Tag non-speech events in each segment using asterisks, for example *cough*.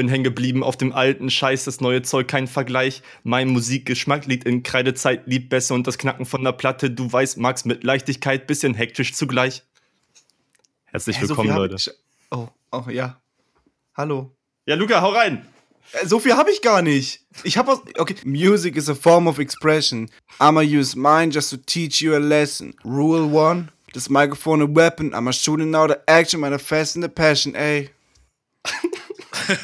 bin hängen geblieben auf dem alten Scheiß, das neue Zeug, kein Vergleich. Mein Musikgeschmack liegt in Kreidezeit, liebt besser und das Knacken von der Platte, du weißt, magst mit Leichtigkeit, bisschen hektisch zugleich. Herzlich so willkommen, Leute. Ich, oh, oh, ja. Hallo. Ja, Luca, hau rein! Äh, So viel habe ich gar nicht. Ich habe was. Okay. Music is a form of expression. I'ma use mine just to teach you a lesson. Rule one. This microphone a weapon. I'ma shooting out the action, manifesting the passion, ey. *laughs* *laughs*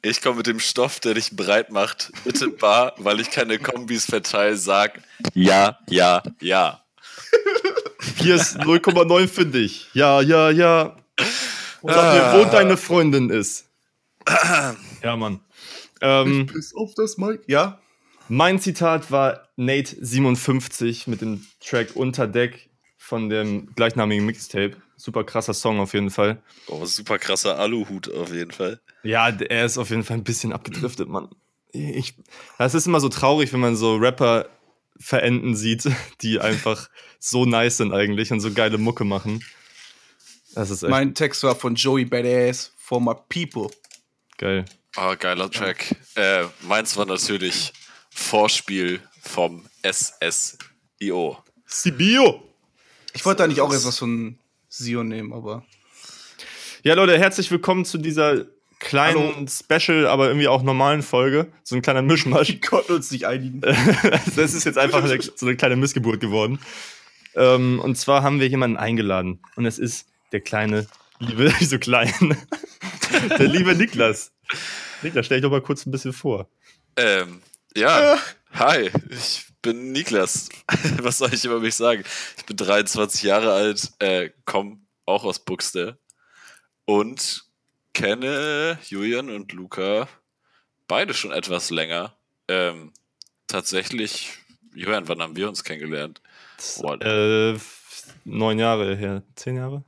Ich komme mit dem Stoff, der dich breit macht. Bitte bar, weil ich keine Kombis verteile, sag ja, ja, ja. Hier ist 0,9 für dich. Ja, ja, ja. Und sag mir, wo deine Freundin ist. *clears throat* Ja, Mann. Ähm, Bis auf das Mic. Ja? mein Zitat war Nate57 mit dem Track Unterdeck von dem gleichnamigen Mixtape. Super krasser Song auf jeden Fall. Oh, super krasser Aluhut auf jeden Fall. Ja, er ist auf jeden Fall ein bisschen abgedriftet, Mann. Ich, das ist immer so traurig, wenn man so Rapper verenden sieht, *laughs* die einfach so nice sind eigentlich und so geile Mucke machen. Das ist echt Mein Text war von Joey Badass for my people. geil. Oh, geiler Track. Äh, meins war natürlich Vorspiel vom SSIO. Sibio! Ich wollte eigentlich auch erst was von Sion nehmen, aber. Ja, Leute, herzlich willkommen zu dieser kleinen Special, aber irgendwie auch normalen Folge. So ein kleiner Mischmasch. *laughs* Wir konnten uns nicht einigen. *laughs* das ist jetzt einfach so eine kleine Missgeburt geworden. Ähm, und zwar haben wir jemanden eingeladen. Und es ist der kleine, liebe, *laughs* so klein, der liebe Niklas. Niklas, stell dich doch mal kurz ein bisschen vor. Ähm, ja, hi, ich bin Niklas. *laughs* Was soll ich über mich sagen? Ich bin 23 Jahre alt, äh, komme auch aus Buxte und kenne Julian und Luca beide schon etwas länger. Ähm, tatsächlich, Julian, wann haben wir uns kennengelernt? Äh, neun Jahre her. Zehn Jahre?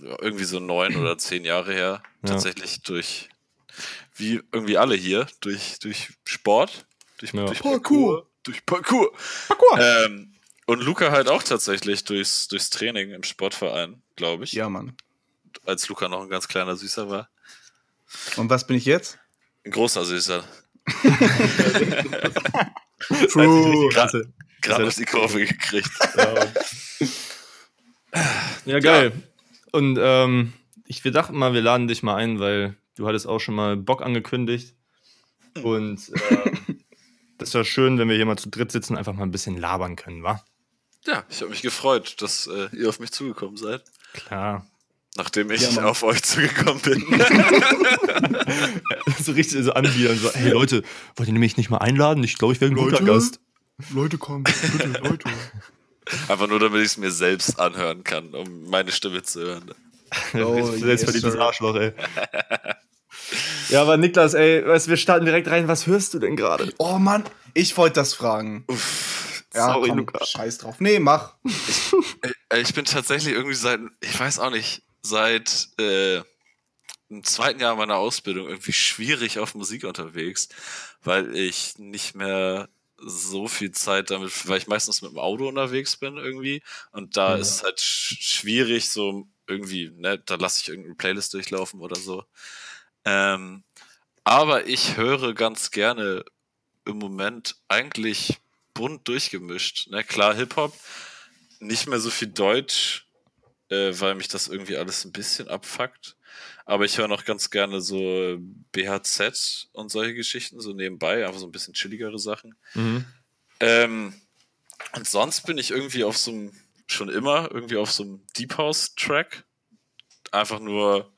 ja, irgendwie so neun oder *clears throat* zehn Jahre her. Ja. Tatsächlich durch, wie irgendwie alle hier, durch, durch Sport, durch, Ja. durch Parkour. Durch Parkour. Parkour. Ähm, und Luca halt auch tatsächlich durchs, durchs Training im Sportverein, glaube ich. Ja, Mann. Als Luca noch ein ganz kleiner Süßer war. Und was bin ich jetzt? Ein großer Süßer. *laughs* True. Gerade gerade auf die Kurve gekriegt. Ja, geil. Und ähm, ich, wir dachten mal, wir laden dich mal ein, weil du hattest auch schon mal Bock angekündigt. Und ähm, das wäre schön, wenn wir hier mal zu dritt sitzen und einfach mal ein bisschen labern können, wa? Ja, ich habe mich gefreut, dass äh, ihr auf mich zugekommen seid. Klar. Nachdem ich Ja, auf euch zugekommen bin. *laughs* so richtig so anbiedern, so, hey Leute, wollt ihr mich nicht mal einladen? Ich glaube, ich wäre ein guter Leute? Gast. Leute, kommen. Bitte, Leute. *laughs* Einfach nur, damit ich es mir selbst anhören kann, um meine Stimme zu hören. *laughs* Oh, Selbstverdientes yes. Arschloch, ey. Ja, aber Niklas, ey, weißt, wir starten direkt rein. Was hörst du denn gerade? Oh Mann, ich wollte das fragen. Ja, Sorry, komm, Luca. scheiß drauf. Nee, mach. Äh, Ich bin tatsächlich irgendwie seit, ich weiß auch nicht, seit äh, im zweiten Jahr meiner Ausbildung irgendwie schwierig auf Musik unterwegs, weil ich nicht mehr so viel Zeit damit, weil ich meistens mit dem Auto unterwegs bin irgendwie und da Ja. ist es halt sch schwierig so irgendwie, ne, da lasse ich irgendeine Playlist durchlaufen oder so. Ähm, aber ich höre ganz gerne im Moment eigentlich bunt durchgemischt. Ne? Klar, Hip-Hop, nicht mehr so viel Deutsch, äh, weil mich das irgendwie alles ein bisschen abfuckt. Aber ich höre noch ganz gerne so BHZ und solche Geschichten so nebenbei, einfach so ein bisschen chilligere Sachen. Mhm. Ähm, und sonst bin ich irgendwie auf so einem, schon immer irgendwie auf so einem Deep House Track. Einfach nur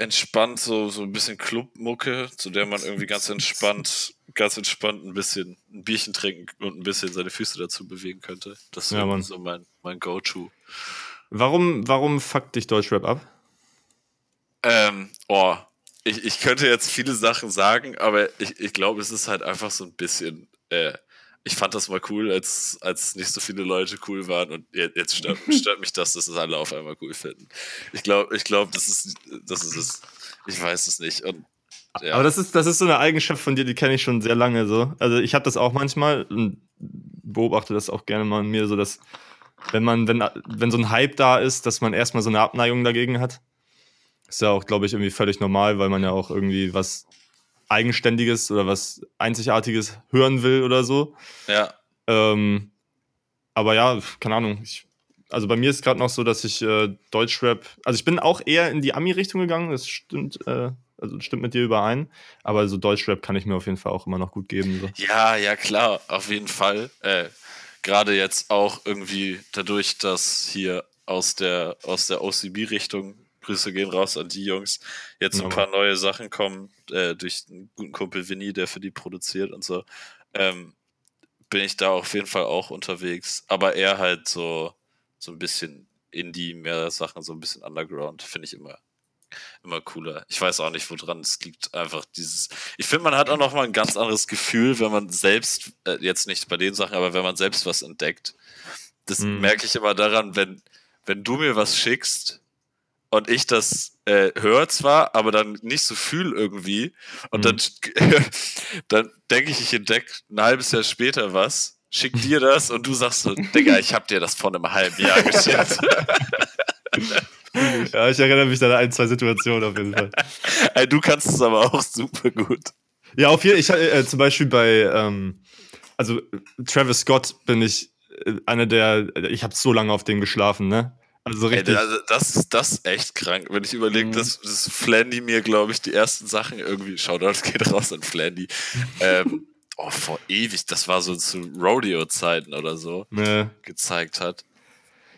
entspannt, so, so ein bisschen Clubmucke, zu der man irgendwie ganz entspannt, ganz entspannt ein bisschen ein Bierchen trinken und ein bisschen seine Füße dazu bewegen könnte. Das ist Ja, so mein, mein Go-To. Warum, warum fuckt dich Deutschrap ab? Ähm, oh, ich, ich könnte jetzt viele Sachen sagen, aber ich, ich glaube, es ist halt einfach so ein bisschen, äh, ich fand das mal cool, als, als nicht so viele Leute cool waren und je- jetzt stört, *laughs* stört mich das, dass es alle auf einmal cool finden. Ich glaube, ich glaube, das ist, das ist es. Ich weiß es nicht. Und, ja. Aber das ist, das ist so eine Eigenschaft von dir, die kenne ich schon sehr lange so. Also ich habe das auch manchmal und beobachte das auch gerne mal in mir, so dass wenn man, wenn, wenn so ein Hype da ist, dass man erstmal so eine Abneigung dagegen hat. Ist ja auch, glaube ich, irgendwie völlig normal, weil man ja auch irgendwie was Eigenständiges oder was Einzigartiges hören will oder so. Ja. Ähm, aber ja, keine Ahnung. Ich, also bei mir ist gerade noch so, dass ich äh, Deutschrap, also ich bin auch eher in die Ami-Richtung gegangen, das stimmt, äh, also stimmt mit dir überein, aber so Deutschrap kann ich mir auf jeden Fall auch immer noch gut geben. So. Ja, ja, klar, auf jeden Fall. Äh, Gerade jetzt auch irgendwie dadurch, dass hier aus der, aus der OCB-Richtung, Grüße gehen raus an die Jungs, jetzt ein Ja. paar neue Sachen kommen, äh, durch einen guten Kumpel Vinny, der für die produziert und so, ähm, bin ich da auf jeden Fall auch unterwegs. Aber eher halt so, so ein bisschen Indie, mehr Sachen, so ein bisschen Underground, finde ich immer, immer cooler. Ich weiß auch nicht, woran es liegt. Einfach dieses. Ich finde, man hat auch noch mal ein ganz anderes Gefühl, wenn man selbst, äh, jetzt nicht bei den Sachen, aber wenn man selbst was entdeckt. Das Mhm. merke ich immer daran, wenn, wenn du mir was schickst und ich das äh, höre zwar, aber dann nicht so fühl irgendwie. Und dann, *laughs* dann denke ich, ich entdecke ein halbes Jahr später was, schick dir das und du sagst so, Digga, ich hab dir das vor einem halben Jahr *laughs* geschickt. *laughs* Ja, ich erinnere mich an ein, zwei Situationen auf jeden Fall. Ey, du kannst es aber auch super gut. Ja, auf jeden Fall. Ich, äh, zum Beispiel bei, ähm, also äh, Travis Scott bin ich äh, einer der, ich habe so lange auf den geschlafen, ne? Also Ey, richtig. also das ist das echt krank. Wenn ich überlege, Mhm. dass, dass Flandy mir, glaube ich, die ersten Sachen irgendwie, Shoutout geht raus an Flandy, ähm, oh, vor ewig, das war so zu Rodeo-Zeiten oder so, ne. gezeigt hat.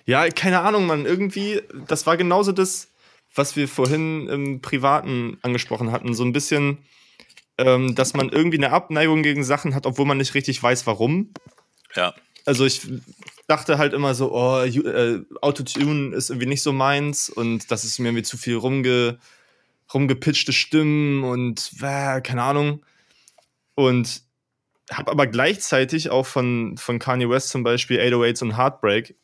Ja, keine Ahnung, Mann. Irgendwie, das war genauso das, was wir vorhin im Privaten angesprochen hatten. So ein bisschen, ähm, dass man irgendwie eine Abneigung gegen Sachen hat, obwohl man nicht richtig weiß, warum. Ja. Also ich dachte halt immer so, oh, äh, Autotune ist irgendwie nicht so meins und das ist mir irgendwie zu viel rumge, rumgepitchte Stimmen und äh, keine Ahnung. Und habe aber gleichzeitig auch von, von Kanye West zum Beispiel 808s und Heartbreak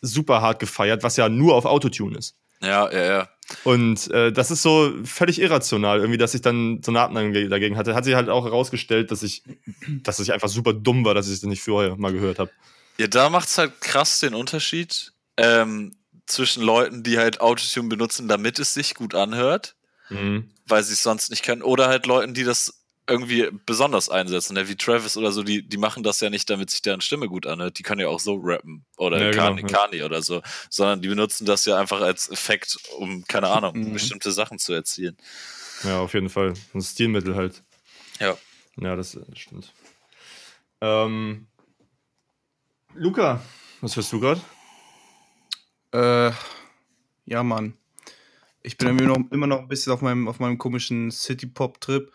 super hart gefeiert, was ja nur auf Autotune ist. Ja, ja, ja. Und äh, das ist so völlig irrational, irgendwie, dass ich dann so eine Abneigung ge- dagegen hatte. Hat sich halt auch herausgestellt, dass ich, dass ich einfach super dumm war, dass ich das nicht vorher mal gehört habe. Ja, da macht's halt krass den Unterschied ähm, zwischen Leuten, die halt Autotune benutzen, damit es sich gut anhört, Mhm. weil sie es sonst nicht können, oder halt Leuten, die das irgendwie besonders einsetzen, ne? wie Travis oder so, die, die machen das ja nicht, damit sich deren Stimme gut anhört. Die können ja auch so rappen oder Ja, genau, Kanye, ja. Kanye oder so, sondern die benutzen das ja einfach als Effekt, um, keine Ahnung, *laughs* Mhm. bestimmte Sachen zu erzielen. Ja, auf jeden Fall. Ein Stilmittel halt. Ja. Ja, das, äh, stimmt. Ähm, Luca, was hörst du gerade? Äh, ja, Mann. Ich bin immer noch, immer noch ein bisschen auf meinem, auf meinem komischen City-Pop-Trip.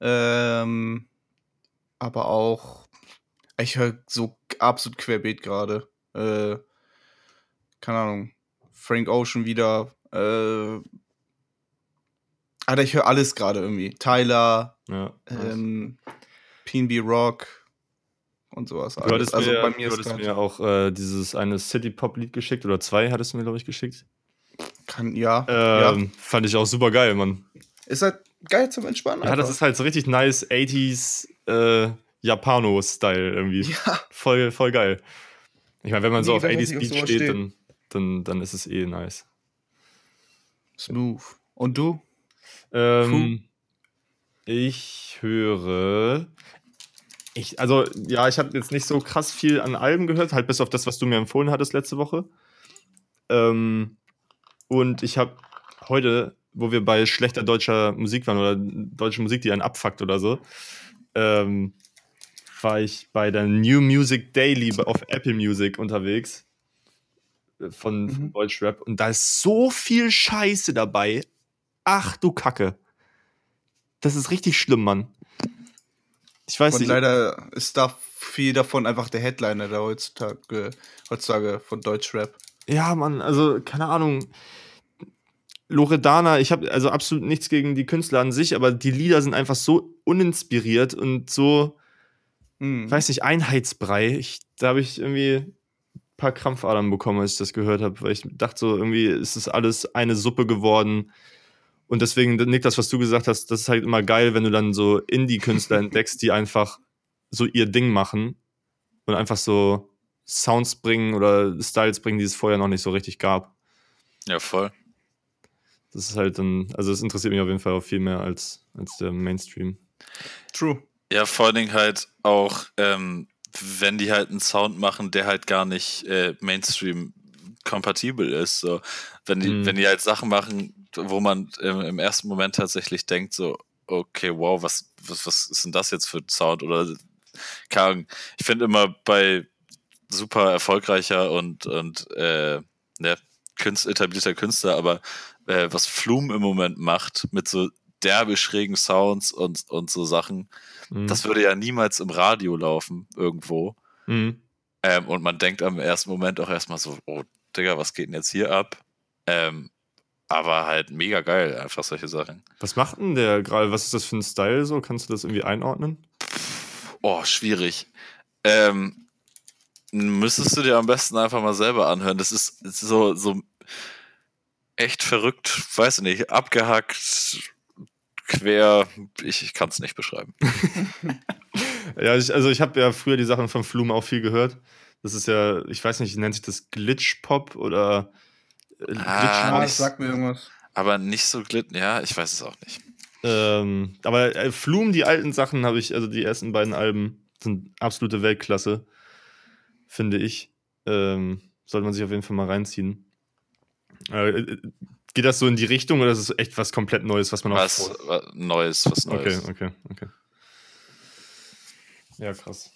Ähm, aber auch, ich höre so absolut querbeet gerade. Äh, keine Ahnung. Frank Ocean wieder. Äh, Alter, ich höre alles gerade irgendwie. Tyler, Ja. ähm, PNB Rock und sowas. du hattest also mir, bei mir du mir auch äh, dieses eine City-Pop-Lied geschickt oder zwei hattest du mir, glaube ich, geschickt. kann, ja, ja. Ähm, Fand ich auch super geil, Mann. Ist halt geil zum Entspannen. Ja, das einfach. ist halt so richtig nice 80s äh, Japano-Style irgendwie. Ja, Voll, voll geil. Ich meine, wenn man so Nee, auf 80s sich auf Beats sowas steht, steht. dann, dann, dann ist es eh nice. smooth. Und du? Ähm, ich höre. Ich, also, ja, ich habe jetzt nicht so krass viel an Alben gehört, halt bis auf das, was du mir empfohlen hattest letzte Woche. Ähm, und ich habe heute, wo wir bei schlechter deutscher Musik waren oder deutsche Musik, die einen abfuckt oder so, ähm, war ich bei der New Music Daily auf Apple Music unterwegs äh, von, von Mhm. Deutschrap und da ist so viel Scheiße dabei. Ach du Kacke. Das ist richtig schlimm, Mann. Ich weiß Und nicht. leider ist da viel davon einfach der Headliner da heutzutage, heutzutage von Deutschrap. Ja, Mann, also keine Ahnung. Loredana, ich habe also absolut nichts gegen die Künstler an sich, aber die Lieder sind einfach so uninspiriert und so, Hm. weiß nicht, Einheitsbrei. Ich, da habe ich irgendwie ein paar Krampfadern bekommen, als ich das gehört habe, weil ich dachte so, irgendwie ist das alles eine Suppe geworden. Und deswegen, Nick, das, was du gesagt hast, das ist halt immer geil, wenn du dann so Indie-Künstler *laughs* entdeckst, die einfach so ihr Ding machen und einfach so Sounds bringen oder Styles bringen, die es vorher noch nicht so richtig gab. Ja, voll. Das ist halt dann, also es interessiert mich auf jeden Fall auch viel mehr als, als der Mainstream. True. Ja, vor allen Dingen halt auch, ähm, wenn die halt einen Sound machen, der halt gar nicht äh, Mainstream kompatibel ist. So, wenn die, Mhm. wenn die halt Sachen machen, wo man im, im ersten Moment tatsächlich denkt, so, okay, wow, was, was, was ist denn das jetzt für ein Sound? Oder keine Ahnung. Ich finde immer bei super erfolgreicher und, und äh, ne, Künst, etablierter Künstler, aber äh, was Flume im Moment macht mit so derbe schrägen Sounds und, und so Sachen, Mhm. das würde ja niemals im Radio laufen, irgendwo. Mhm. Ähm, und man denkt am ersten Moment auch erstmal so, oh, Digga, was geht denn jetzt hier ab? Ähm, aber halt mega geil, einfach solche Sachen. Was macht denn der gerade? Was ist das für ein Style so? Kannst du das irgendwie einordnen? Oh, schwierig. Ähm, müsstest du dir am besten einfach mal selber anhören. Das ist so, so echt verrückt, weiß ich nicht, abgehackt, quer. Ich, ich kann es nicht beschreiben. *laughs* Ja, ich, also ich habe ja früher die Sachen von Flume auch viel gehört. Das ist ja, ich weiß nicht, nennt sich das Glitch-Pop oder äh, Ah, Ah, nicht- das sagt mir irgendwas. Aber nicht so glitten, ja, ich weiß es auch nicht. Ähm, aber äh, Flume, die alten Sachen habe ich, also die ersten beiden Alben sind absolute Weltklasse, finde ich. Ähm, sollte man sich auf jeden Fall mal reinziehen. Äh, äh, geht das so in die Richtung oder ist es echt was komplett Neues, was man auch Was, was Neues, was Neues. Okay, okay, okay. Ja, krass.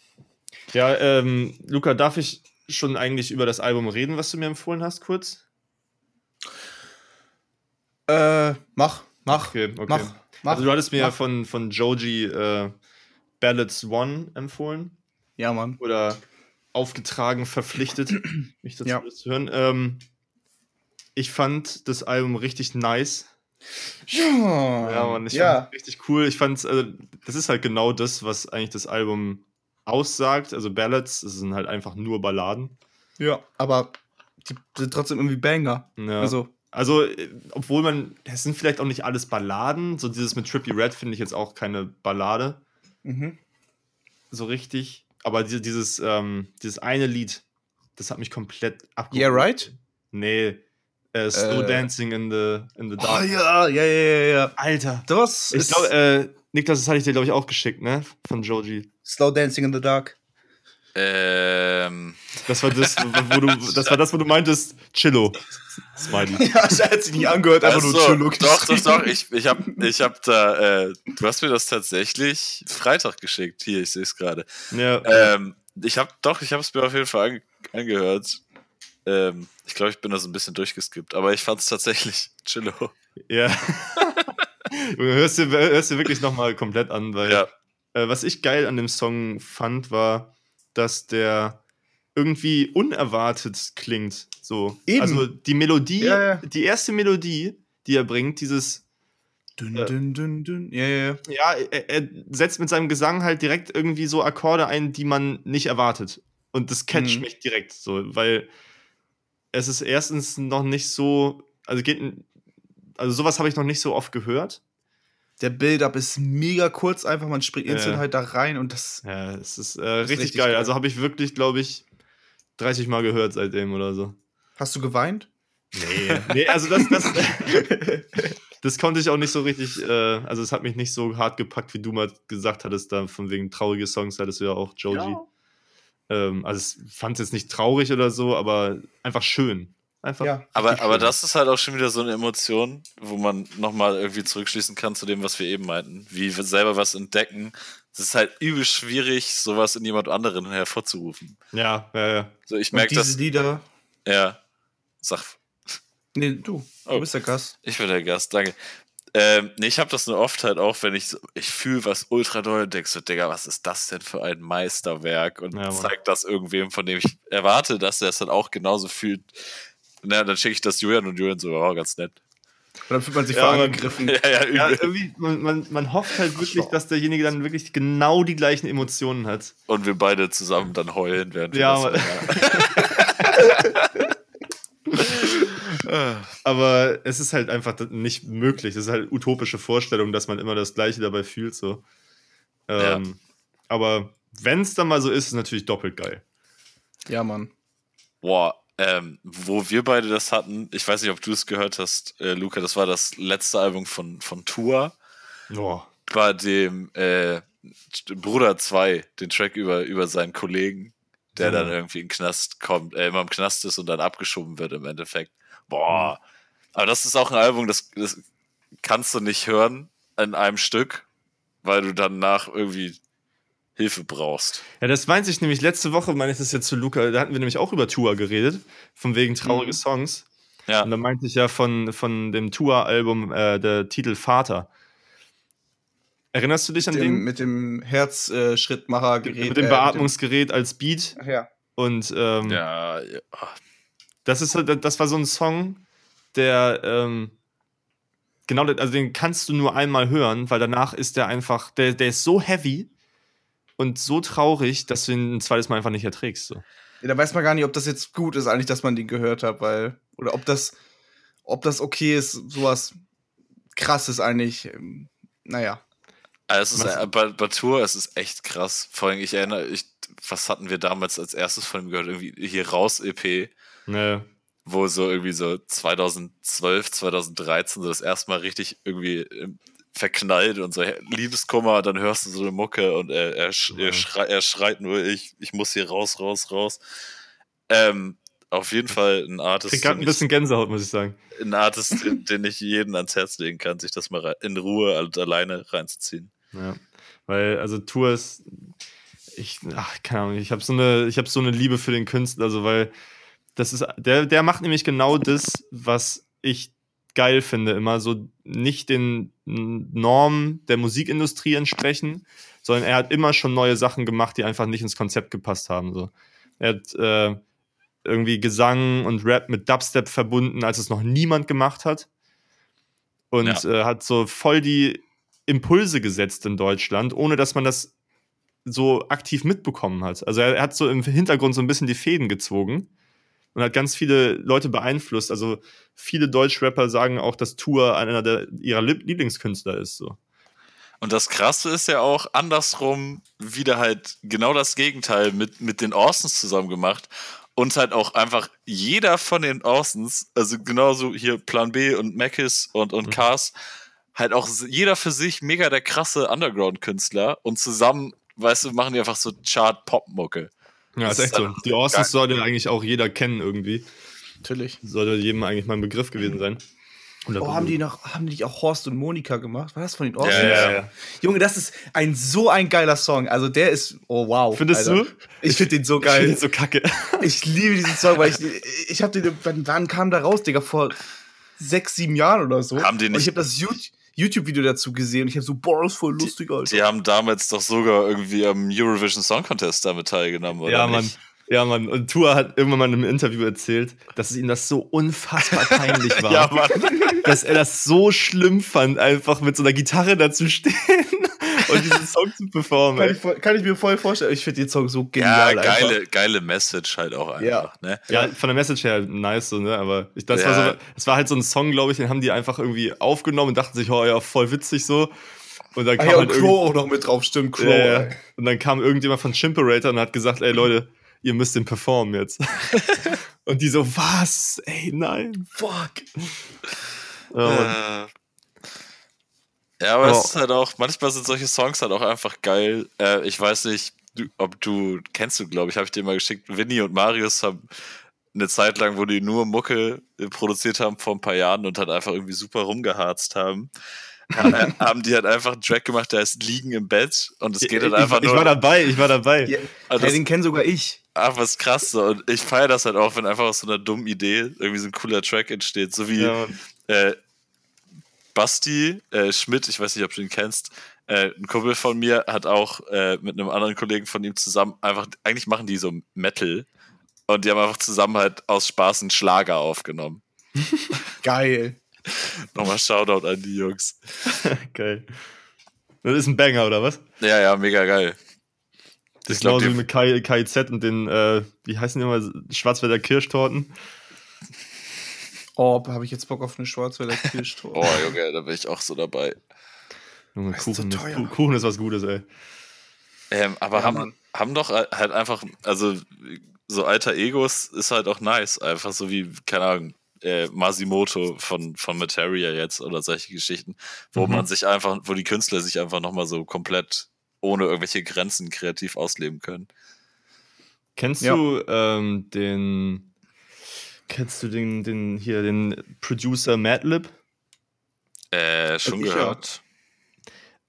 Ja, ähm, Luca, darf ich schon eigentlich über das Album reden, was du mir empfohlen hast, kurz? Äh, mach, mach, Okay, okay. mach, mach. Also du hattest mir ja von, von Joji äh, Ballads One empfohlen Ja, Mann. oder aufgetragen, verpflichtet, mich dazu Ja. zu hören. Ähm, ich fand das Album richtig nice. Ja, Ja, Mann, ich ja. fand's richtig cool. Ich fand's, also, das ist halt genau das, was eigentlich das Album aussagt. Also Ballads, das sind halt einfach nur Balladen. ja, aber die sind trotzdem irgendwie Banger. Ja. Also, Also, äh, obwohl man, es sind vielleicht auch nicht alles Balladen. So dieses mit Trippy Red finde ich jetzt auch keine Ballade. mhm. so richtig. Aber diese, dieses, ähm, dieses eine Lied, das hat mich komplett abgeholt. Yeah, right? Nee. Äh, Slow Äh. Dancing in the, in the Oh Dark. ja, ja, ja, ja, ja. Alter. Das Ich ist glaube, äh, Niklas, das hatte ich dir, glaube ich, auch geschickt, ne? Von Joji. Slow Dancing in the Dark. Ähm, Das war das, wo du, *laughs* das war das, wo du meintest, Chillo. Smiley. *laughs* Ja, das hat sich nicht angehört, einfach also, nur Chillo doch, doch, doch, ich, ich habe ich hab da, äh, du hast mir das tatsächlich Freitag geschickt. Hier, ich sehe es gerade. Ja. Ähm, ich habe doch, ich habe es mir auf jeden Fall ange angehört. Ähm, ich glaube, ich bin da so ein bisschen durchgeskippt, aber ich fand es tatsächlich *laughs* chillo. ja. Hörst *laughs* du hörst du wirklich nochmal komplett an, weil Ja, Äh, was ich geil an dem Song fand, war, dass der irgendwie unerwartet klingt. So. Eben. Also die Melodie, Ja, ja. die erste Melodie, die er bringt, dieses, Dün, dün, dün, dün. Ja, ja, ja. ja, er, er setzt mit seinem Gesang halt direkt irgendwie so Akkorde ein, die man nicht erwartet. Und das catcht Mhm. mich direkt so, weil es ist erstens noch nicht so, also geht, also sowas habe ich noch nicht so oft gehört. Der Build-Up ist mega kurz, einfach man springt instant Ja. halt da rein und das. Ja, es ist, äh, richtig, richtig geil. geil. Also habe ich wirklich, glaube ich, 30 Mal gehört seitdem oder so. Hast du geweint? Nee, nee also das, das, *laughs* das konnte ich auch nicht so richtig, äh, also es hat mich nicht so hart gepackt, wie du mal gesagt hattest, da von wegen traurige Songs hattest du ja auch, Joji. Ähm, also ich fand es jetzt nicht traurig oder so, aber einfach schön. Einfach. Ja. aber, richtig aber schön. das ist halt auch schon wieder so eine Emotion, wo man nochmal irgendwie zurückschließen kann zu dem, was wir eben meinten. Wie wir selber was entdecken. Es ist halt übel schwierig, sowas in jemand anderen hervorzurufen. Ja, ja, ja. So, ich merke diese das. Lieder. Ja. Sag, Nee, du. Oh. Du bist der Gast. Ich bin der Gast, danke. Ähm, nee, ich habe das nur oft halt auch, wenn ich so, ich fühle was ultra doll und denk so, Digga, was ist das denn für ein Meisterwerk? Und Ja, Mann. zeig das irgendwem, von dem ich erwarte, dass er es dann auch genauso fühlt. Na, dann schicke ich das Julian und Julian so, oh, ganz nett. Und dann fühlt man sich Ja, angegriffen. *laughs* Ja, ja, übel. ja irgendwie, man, man, man hofft halt wirklich, dass derjenige dann wirklich genau die gleichen Emotionen hat. Und wir beide zusammen dann heulen, während wir Ja, das *laughs* *laughs* Aber es ist halt einfach nicht möglich. Es ist halt utopische Vorstellung, dass man immer das Gleiche dabei fühlt. So. Ähm, Aber wenn es dann mal so ist, ist es natürlich doppelt geil. Ja, Mann. Boah, ähm, wo wir beide das hatten, ich weiß nicht, ob du es gehört hast, äh, Luca, das war das letzte Album von, von Tour, Boah. bei dem äh, Bruder 2, den Track über, über seinen Kollegen, der Ja. dann irgendwie in den Knast kommt, äh, immer im Knast ist und dann abgeschoben wird im Endeffekt. Boah. Aber das ist auch ein Album, das, das kannst du nicht hören in einem Stück, weil du danach irgendwie Hilfe brauchst. Ja, das meinte ich nämlich letzte Woche, meine ich das jetzt zu Luca, da hatten wir nämlich auch über Tour geredet, von wegen traurige Mhm. Songs. Ja. Und da meinte ich ja von, von dem Tour-Album äh, der Titel Vater. Erinnerst du dich an Dem, den? mit dem Herzschrittmacher-Gerät. Mit dem Beatmungsgerät als Beat. Ach ja. Und ähm, Ja, ja. Das ist halt- das war so ein Song, der ähm, genau, also den kannst du nur einmal hören, weil danach ist der einfach, der, der ist so heavy und so traurig, dass du ihn ein zweites Mal einfach nicht erträgst. So. Ja, da weiß man gar nicht, ob das jetzt gut ist, eigentlich, dass man den gehört hat, weil. Oder ob das, ob das okay ist, sowas krasses eigentlich. ähm, Naja. Also es ist äh, bei, bei Tour, es ist echt krass. Vor allem, ich erinnere, ich, was hatten wir damals als erstes von ihm gehört? Irgendwie hier raus EP, Ne, wo so irgendwie so 2012, 2013 so das erste Mal richtig irgendwie ähm, verknallt und so Liebeskummer, dann hörst du so eine Mucke und er, er, sch er, schrei er schreit nur, ich, ich muss hier raus, raus, raus. Ähm, auf jeden Fall ein Artist, krieg grad den ein ich- bisschen Gänsehaut, muss ich sagen. ein Artist, den- den ich jeden ans Herz legen kann, sich das mal in Ruhe und alleine reinzuziehen. Ja, weil also Tour ist ich ach, keine Ahnung, ich habe so eine ich habe so eine Liebe für den Künstler, also weil das ist der der macht nämlich genau das, was ich geil finde, immer so nicht den Normen der Musikindustrie entsprechen, sondern er hat immer schon neue Sachen gemacht, die einfach nicht ins Konzept gepasst haben so. Er hat äh, irgendwie Gesang und Rap mit Dubstep verbunden, als es noch niemand gemacht hat. Und äh, hat so voll die Impulse gesetzt in Deutschland, ohne dass man das so aktiv mitbekommen hat. Also er, er hat so im Hintergrund so ein bisschen die Fäden gezogen und hat ganz viele Leute beeinflusst. Also viele Deutschrapper sagen auch, dass Tour einer der, ihrer Lie- Lieblingskünstler ist. So. Und das Krasse ist ja auch andersrum wieder halt genau das Gegenteil mit, mit den Orsons zusammen gemacht. Und halt auch einfach jeder von den Orsons, also genauso hier Plan B und Mackis und, und Mhm. Cars, halt auch jeder für sich mega der krasse Underground-Künstler und zusammen, weißt du, machen die einfach so Chart-Pop-Mucke. Ja, Das ist echt so. Die Orsons geil. sollte eigentlich auch jeder kennen irgendwie. Natürlich. Sollte jedem eigentlich mal ein Begriff gewesen sein. Oder Oh, haben die noch, haben die auch Horst und Monika gemacht? War das von den Orsons? Ja, ja, ja. Junge, das ist ein so ein geiler Song. Also der ist, oh wow. Findest Alter. du? Ich finde den so Ich finde geil. den so kacke. Ich liebe diesen Song, weil ich, *laughs* ich habe den, wann, wann kam der raus, Digga? Vor sechs, sieben Jahren oder so. Haben die Und nicht- ich habe das YouTube- YouTube-Video dazu gesehen und ich habe so, boah, ist voll lustig, Alter. Die haben damals doch sogar irgendwie am Eurovision Song Contest damit teilgenommen, oder? ja, Mann. Ja, Mann. Und Tour hat irgendwann mal in einem Interview erzählt, dass ihm das so unfassbar peinlich *laughs* war. Ja, Mann. *laughs* dass er das so schlimm fand, einfach mit so einer Gitarre da zu stehen *laughs* und diesen Song zu performen. Kann ich, voll- kann ich mir voll vorstellen. Ich finde den Song so Ja, genial. einfach. geile, geile Message halt auch einfach. Ja. Ne? Ja, von der Message her nice, so, ne? Aber ich, das, war Ja. so, das war halt so ein Song, glaube ich, den haben die einfach irgendwie aufgenommen und dachten sich, oh ja, voll witzig so. Und dann Ah, kam ja, halt Crow auch noch mit drauf, stimmt, Crow. Ja, ja. Und dann kam irgendjemand von Chimperator und hat gesagt, ey Leute, ihr müsst den performen jetzt. *laughs* und die so, was? Ey, nein. Fuck. Ja. Äh, ja, aber Oh. es ist halt auch, manchmal sind solche Songs halt auch einfach geil. Äh, ich weiß nicht, du, ob du, kennst du, glaube ich, habe ich dir mal geschickt, Vinny und Marius haben eine Zeit lang, wo die nur Mucke produziert haben vor ein paar Jahren und halt einfach irgendwie super rumgeharzt haben. *laughs* haben, die halt einfach einen Track gemacht, der heißt Liegen im Bett und es geht halt ich, einfach ich nur. war dabei, ich war dabei. Ja, Also das- den kenn sogar ich. Ach, was krass so. Und ich feiere das halt auch, wenn einfach aus so einer dummen Idee irgendwie so ein cooler Track entsteht. So wie Ja, äh, Basti äh, Schmidt, ich weiß nicht, ob du ihn kennst, äh, ein Kumpel von mir hat auch äh, mit einem anderen Kollegen von ihm zusammen einfach, eigentlich machen die so Metal und die haben einfach zusammen halt aus Spaß einen Schlager aufgenommen. *laughs* Geil. *laughs* Nochmal Shoutout an die Jungs. *laughs* Geil. Das ist ein Banger, oder was? Ja, ja, mega geil. Das Ich glaub, genauso wie mit Kai, KIZ und den, äh, wie heißen die immer, Schwarzwälder Kirschtorten. Oh, habe ich jetzt Bock auf eine Schwarzwälder Kirschtorte. *laughs* Oh, Junge, da bin ich auch so dabei. Junge, Das ist so Kuchen, ist, teuer. Ku- Kuchen ist was Gutes, ey. Ähm, aber Ja, haben, Mann. haben doch halt einfach, also so alter Egos ist halt auch nice. Einfach so wie, keine Ahnung, äh, Masimoto von, von Materia jetzt oder solche Geschichten, wo Mhm. man sich einfach, wo die Künstler sich einfach nochmal so komplett ohne irgendwelche Grenzen kreativ ausleben können. Kennst Ja. du ähm, den. Kennst du den, den hier, den Producer Madlib? Äh, schon ja. gehört.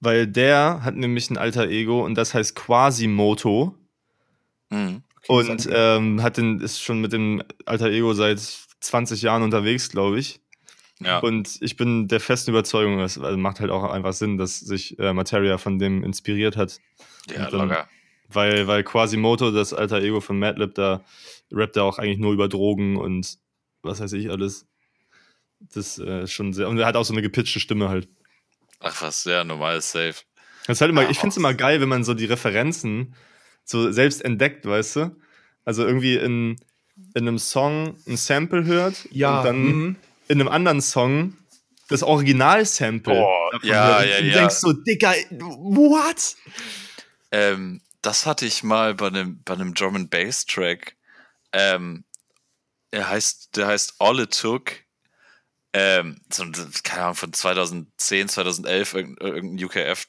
Weil der hat nämlich ein alter Ego und das heißt Quasimoto. Mhm. Und ähm, hat den, ist schon mit dem alter Ego seit 20 Jahren unterwegs, glaube ich. Ja. Und ich bin der festen Überzeugung, das also macht halt auch einfach Sinn, dass sich äh, Materia von dem inspiriert hat. ja, dann- locker. Weil, weil Quasimoto, das alter Ego von Madlib, da rappt er auch eigentlich nur über Drogen und was weiß ich alles. Das äh, ist schon sehr. Und er hat auch so eine gepitchte Stimme halt. Ach was, ja, normal safe. Das ist halt immer, Ja, ich finde es immer geil, wenn man so die Referenzen so selbst entdeckt, weißt du? Also irgendwie in, in einem Song ein Sample hört Ja, und dann mhm. in einem anderen Song das Original-Sample. Boah, davon ja, hört. ja, und du ja. denkst so, Digga, what? Ähm, das hatte ich mal bei einem, bei einem Drum and Bass Track. Ähm, er heißt, der heißt All It Took. Ähm, so, ein- keine Ahnung, von 2010, 2011, irgendein, irgendein UKF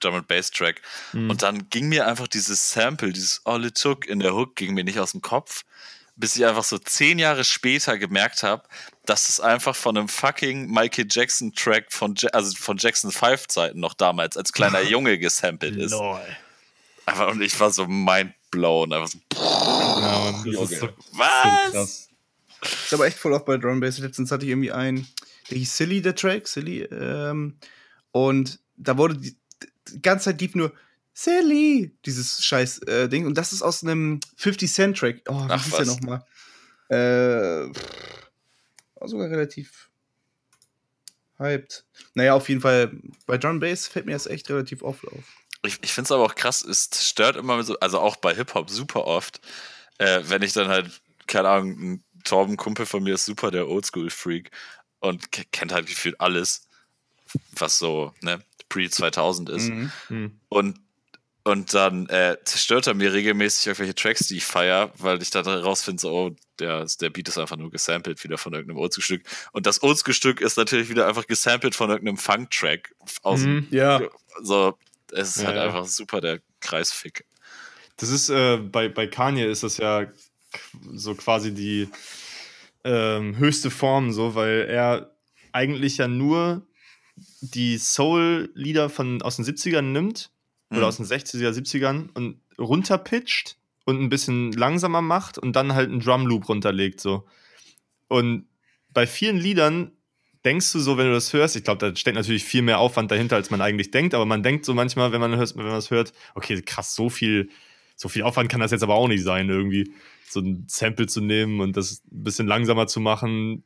Drum and Bass Track. Mhm. Und dann ging mir einfach dieses Sample, dieses All It Took in der Hook, ging mir nicht aus dem Kopf, bis ich einfach so zehn Jahre später gemerkt habe, dass es einfach von einem fucking Michael Jackson Track von, ja also von Jackson 5 Zeiten noch damals als kleiner *laughs* Junge gesampelt ist. Einfach, und ich war so mind blown. Einfach so, Ja, Mann, *laughs* das Junge. ist so, was? so krass. Ist aber echt voll oft bei Drum Bass. Letztens hatte ich irgendwie einen, der hieß Silly, der Track, Silly. Ähm, und da wurde die, die ganze Zeit lief nur Silly, dieses scheiß äh, Ding. Und das ist aus einem 50 Cent Track. Oh, wie Ach, hieß der was? nochmal? Äh, pff, war sogar relativ hyped. Naja, auf jeden Fall, bei Drum Bass fällt mir das echt relativ oft auf. Ich, ich finde es aber auch krass, es stört immer so, also auch bei Hip-Hop super oft, äh, wenn ich dann halt, keine Ahnung, ein Torben Kumpel von mir ist super der Oldschool-Freak und ke- kennt halt gefühlt alles, was so, ne, pre-2000 ist. Mhm. Hm. Und, und dann äh, zerstört er mir regelmäßig irgendwelche Tracks, die ich feier, weil ich dann rausfinde, so, oh, der, der Beat ist einfach nur gesampelt wieder von irgendeinem Oldschool-Stück. Und das Oldschool-Stück ist natürlich wieder einfach gesampelt von irgendeinem Funk-Track aus Mhm. Ja. so, es ist Ja, halt ja. einfach super der Kreisfick. Das ist, äh, bei, bei Kanye ist das ja so quasi die ähm, höchste Form, so, weil er eigentlich ja nur die Soul-Lieder von aus den 70ern nimmt oder Mhm. aus den 60er, 70ern und runterpitcht und ein bisschen langsamer macht und dann halt einen Drum-Loop runterlegt, so. Und bei vielen Liedern denkst du so, wenn du das hörst, ich glaube, da steckt natürlich viel mehr Aufwand dahinter, als man eigentlich denkt, aber man denkt so manchmal, wenn man, hört, wenn man das hört, okay, krass, so viel, so viel Aufwand kann das jetzt aber auch nicht sein, irgendwie. So ein Sample zu nehmen und das ein bisschen langsamer zu machen,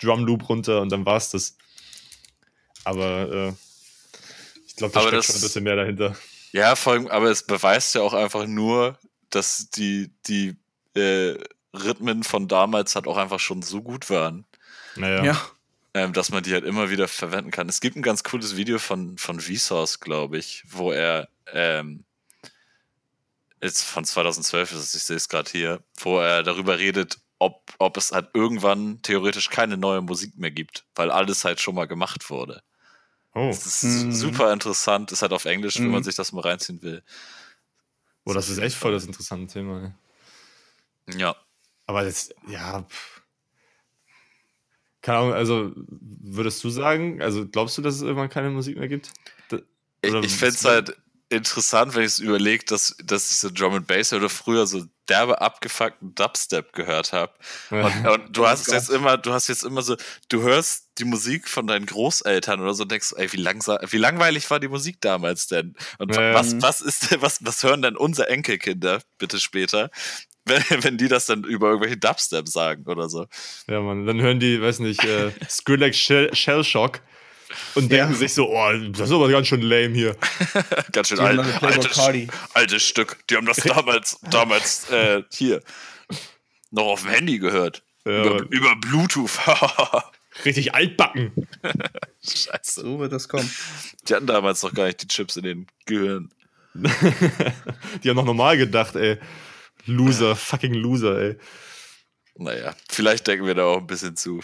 Drum Loop runter und dann war's das. Aber äh, ich glaube, da Aber steckt das- schon ein bisschen mehr dahinter. Ja, vor allem, aber es beweist ja auch einfach nur, dass die, die äh, Rhythmen von damals halt auch einfach schon so gut waren, Naja. Ja. ähm, dass man die halt immer wieder verwenden kann. Es gibt ein ganz cooles Video von, von Vsauce, glaube ich, wo er ähm, jetzt von 2012 ist es, ich sehe es gerade hier, wo er darüber redet, ob, ob es halt irgendwann theoretisch keine neue Musik mehr gibt, weil alles halt schon mal gemacht wurde. Oh, Das ist Mhm. super interessant, ist halt auf Englisch, wenn Mhm. man sich das mal reinziehen will. oh, das ist echt voll das interessante Thema. ey. Ja. Aber das, ja. Pff. Keine Ahnung, also würdest du sagen, also glaubst du, dass es irgendwann keine Musik mehr gibt? Da- Ich, ich fände es halt interessant, wenn ich es überlege, dass, dass ich so Drum and Bass oder früher so derbe abgefuckten Dubstep gehört habe. Und, *laughs* und du Oh hast jetzt immer, du hast jetzt immer so, du hörst die Musik von deinen Großeltern oder so und denkst, ey, wie, langsa wie langweilig war die Musik damals denn? Und ja. was, was ist denn, was, was hören denn unsere Enkelkinder bitte später? *laughs* Wenn, wenn die das dann über irgendwelche Dubstep sagen oder so. Ja, Mann, dann hören die, weiß nicht, äh, Skrillex Shell, Shellshock und Ja. denken sich so, oh, das ist aber ganz schön lame hier. *laughs* Ganz schön alt, altes, altes Stück. Die haben das *laughs* damals, damals äh, hier noch auf dem Handy gehört. Ja, über, über Bluetooth. *laughs* Richtig altbacken. Scheiße. So wird das kommen. Die hatten damals noch gar nicht die Chips in den Gehirn. Die haben noch normal gedacht, ey. Loser, fucking Loser, ey. Naja, vielleicht denken wir da auch ein bisschen zu.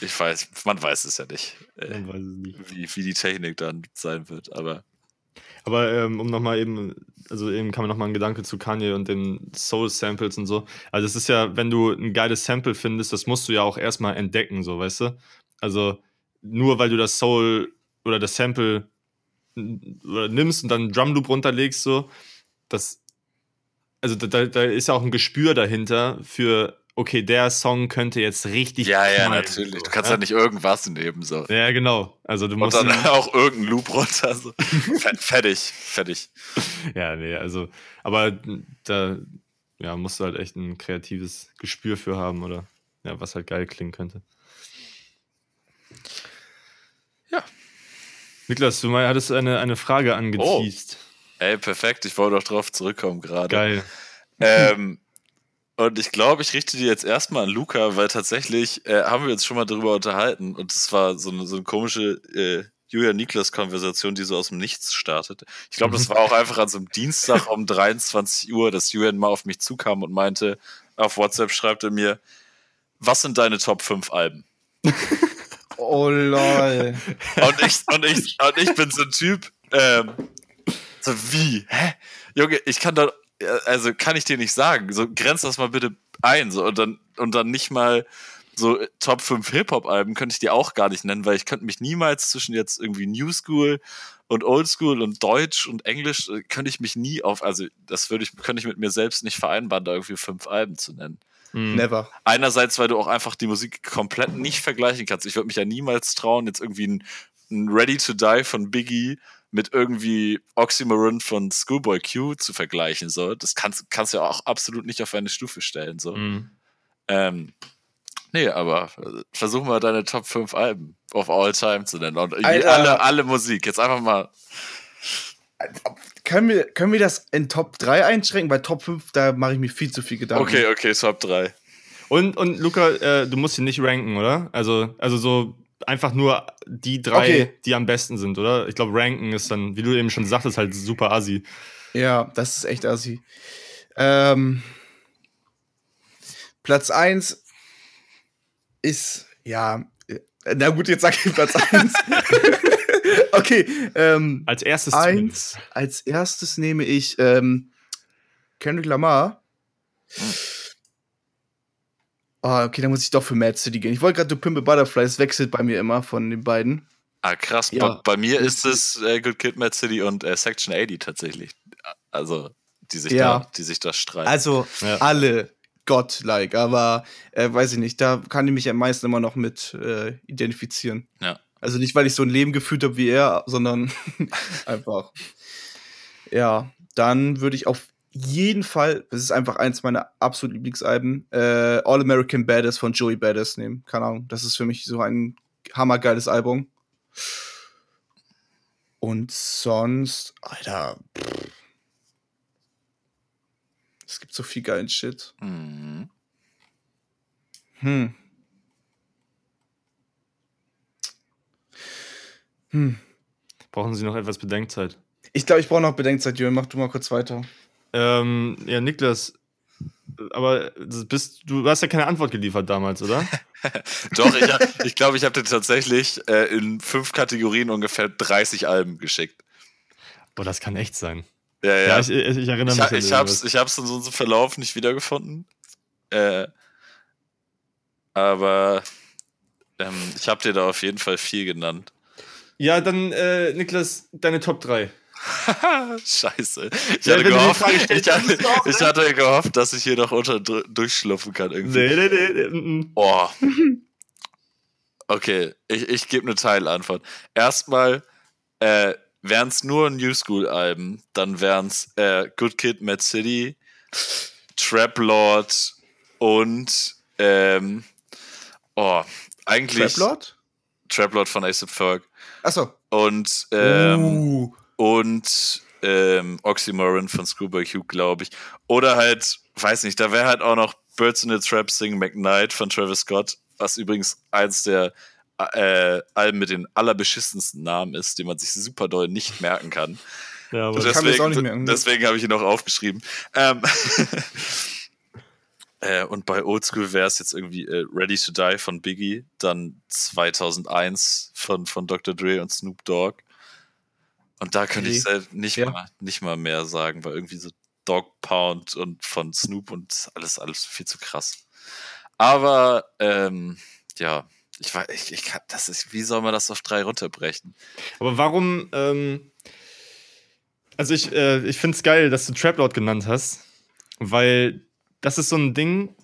Ich weiß, man weiß es ja nicht, äh, weiß es nicht. wie, wie die Technik dann sein wird, aber Aber ähm, um nochmal eben, also eben kam mir nochmal ein Gedanke zu Kanye und den Soul-Samples und so. Also es ist ja, wenn du ein geiles Sample findest, das musst du ja auch erstmal entdecken, so, weißt du? Also nur weil du das Soul oder das Sample nimmst und dann einen Drum Loop runterlegst, so, das, also da, da ist ja auch ein Gespür dahinter für, okay, der Song könnte jetzt richtig ja, ja, knallen, natürlich. so, Du kannst ja nicht irgendwas nehmen, so. Ja, genau. Also du Und musst. dann ihn- *laughs* auch irgendein Loop runter. So. *laughs* Fe- fertig, fertig. Ja, nee, also, aber da ja, musst du halt echt ein kreatives Gespür für haben oder ja, was halt geil klingen könnte. Ja. Niklas, du mal hattest eine, eine Frage angeteased. Ey, perfekt. Ich wollte auch drauf zurückkommen gerade. Geil. Ähm, und ich glaube, ich richte die jetzt erstmal an Luca, weil tatsächlich äh, haben wir uns schon mal darüber unterhalten und es war so eine, so eine komische äh, Julian-Niklas-Konversation, die so aus dem Nichts startet. Ich glaube, das war auch *laughs* einfach an so einem Dienstag um 23 Uhr, dass Julian mal auf mich zukam und meinte, auf WhatsApp schreibt er mir, was sind deine Top 5 Alben? *laughs* Oh lol. Und ich, und ich, und ich bin so ein Typ, ähm, so wie? Hä? Junge, ich kann da, also kann ich dir nicht sagen. So, grenz das mal bitte ein. So, und dann, und dann nicht mal so äh, Top 5 Hip-Hop-Alben könnte ich dir auch gar nicht nennen, weil ich könnte mich niemals zwischen jetzt irgendwie New School und Old School und Deutsch und Englisch äh, könnte ich mich nie auf, also das würde ich, könnte ich mit mir selbst nicht vereinbaren, da irgendwie fünf Alben zu nennen. Mhm. Never. Einerseits, weil du auch einfach die Musik komplett nicht vergleichen kannst. Ich würde mich ja niemals trauen, jetzt irgendwie ein, ein Ready to Die von Biggie mit irgendwie Oxymoron von Schoolboy Q zu vergleichen. So. Das kannst, kannst du ja auch absolut nicht auf eine Stufe stellen. So. Mhm. Ähm, nee, aber äh, versuch mal deine Top 5 Alben of all time zu nennen. Und Alter. alle, alle Musik. Jetzt einfach mal. Können wir, können wir das in Top 3 einschränken? Bei Top 5, da mache ich mir viel zu viel Gedanken. Okay, okay, Top 3. Und, und Luca, äh, du musst ihn nicht ranken, oder? Also, also so einfach nur die drei, Okay. die am besten sind, oder? Ich glaube, ranken ist dann, wie du eben schon sagtest, halt super assi. Ja, das ist echt assi. Ähm, Platz 1 ist, ja, äh, na gut, jetzt sag ich Platz 1. *laughs* okay, ähm, Als erstes eins, als erstes nehme ich ähm, Kendrick Lamar. Oh, okay, dann muss ich doch für Mad City gehen. Ich wollte gerade The Pimple Butterfly, es wechselt bei mir immer von den beiden. Ah, krass. Ja. Bei, bei mir ist es äh, Good Kid, Mad City und äh, Section 80 tatsächlich. Also, die sich, Ja. da, die sich da streiten. Also Ja. alle godlike, aber äh, weiß ich nicht, da kann ich mich am meisten immer noch mit äh, identifizieren. Ja. Also nicht, weil ich so ein Leben geführt habe wie er, sondern *laughs* einfach. Ja, dann würde ich auf jeden Fall, das ist einfach eins meiner absoluten Lieblingsalben, äh, All American Badass von Joey Badass nehmen. Keine Ahnung, das ist für mich so ein hammergeiles Album. Und sonst, Alter, pff. es gibt so viel geilen Shit. Mhm. Hm. Hm. Brauchen Sie noch etwas Bedenkzeit? Ich glaube, ich brauche noch Bedenkzeit, Jürgen. Mach du mal kurz weiter. Ähm, ja, Niklas, aber bist, du hast ja keine Antwort geliefert damals, oder? *laughs* Doch, ich, hab- ich glaube, ich habe dir tatsächlich äh, in fünf Kategorien ungefähr 30 Alben geschickt. Boah, das kann echt sein. Ja, ja. Ja, ich, ich, ich erinnere ich, mich. an ich, hab's, ich hab's in so einem Verlauf nicht wiedergefunden. Äh, aber ähm, ich habe dir da auf jeden Fall viel genannt. Ja, dann, äh, Niklas, deine Top 3. *laughs* Scheiße. Ich, hatte gehofft, *laughs* ich, hatte, ich hatte gehofft, dass ich hier noch unter durchschlupfen kann irgendwie. Nee, nee, nee. nee, mm, mm. Boah. *laughs* Okay, ich, ich gebe eine Teilantwort. Erstmal, äh, wären es nur New School-Alben, dann wären es äh, Good Kid, Mad City, Trap Lord und ähm, oh, eigentlich Traplord? Trap Lord von Ace Ferg Achso. und ähm, uh. Und ähm, Oxymoron von Schoolboy Q, glaube ich. Oder halt, weiß nicht, da wäre halt auch noch Birds in the Trap Sing McKnight von Travis Scott, was übrigens eins der äh, Alben mit den allerbeschissensten Namen ist, den man sich super doll nicht merken kann. Ja, aber Das kann auch nicht Deswegen, merken. deswegen habe ich ihn auch aufgeschrieben. Ähm, *laughs* äh, und bei Oldschool wäre es jetzt irgendwie äh, Ready to Die von Biggie, dann 2001 von, von Dr. Dre und Snoop Dogg. Und da könnte ich selbst nicht, Ja. mal, nicht mal mehr sagen, weil irgendwie so Dog Pound und von Snoop und alles, alles viel zu krass. Aber ähm, ja, ich weiß, ich, ich kann, das ist, wie soll man das auf drei runterbrechen? Aber warum, ähm, also ich, äh, ich finde es geil, dass du Traplord genannt hast, weil das ist so ein Ding,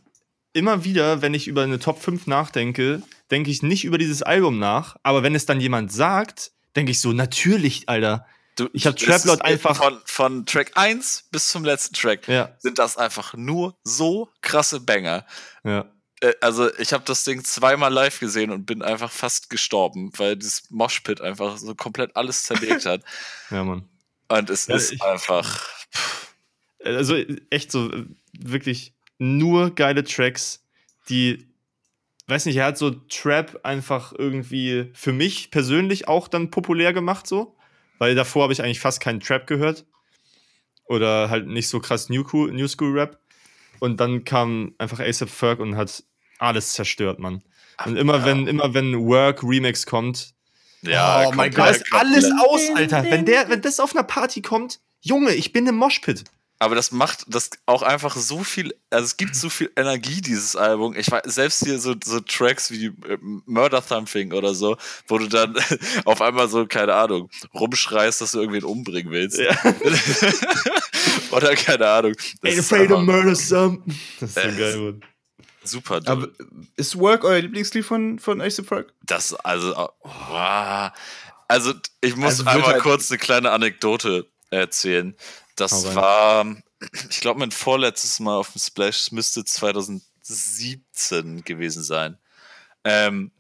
immer wieder, wenn ich über eine Top 5 nachdenke, denke ich nicht über dieses Album nach, aber wenn es dann jemand sagt, denke ich so, natürlich, Alter. Du, Ich hab es Traplord ist einfach- Von, von Track 1 bis zum letzten Track Ja, sind das einfach nur so krasse Banger. ja. Äh, Also, ich habe das Ding zweimal live gesehen und bin einfach fast gestorben, weil dieses Moshpit einfach so komplett alles zerlegt hat. *laughs* Ja, Mann. Und es Ja, ist ich- einfach. Also echt so, äh, wirklich nur geile Tracks, die, weiß nicht, er hat so Trap einfach irgendwie für mich persönlich auch dann populär gemacht, so. Weil davor habe ich eigentlich fast keinen Trap gehört. Oder halt nicht so krass New, Cool, New School Rap. Und dann kam einfach ASAP Ferg und hat alles zerstört, Mann. Und immer wenn, immer wenn Work Remix kommt, Ja, Oh mein ist alles aus, Alter. Wenn, der, wenn das auf einer Party kommt, Junge, ich bin im Moshpit. Aber das macht das auch einfach so viel, also es gibt so viel Energie, dieses Album. Ich weiß, selbst hier so, so Tracks wie äh, Murder Thumping oder so, wo du dann *laughs* auf einmal so, keine Ahnung, rumschreist, dass du irgendwen umbringen willst. Ja. *laughs* oder keine Ahnung. Das Ain't ist afraid to murder some. Das ist so Äh, geil, Mann. super dumm. Aber ist Work euer Lieblingslied von, von A$AP Ferg? Das, also, oh, wow. also ich muss Also einmal halt- kurz eine kleine Anekdote erzählen. Hau Das rein. war, ich glaube, mein vorletztes Mal auf dem Splash müsste 2017 gewesen sein. Ähm,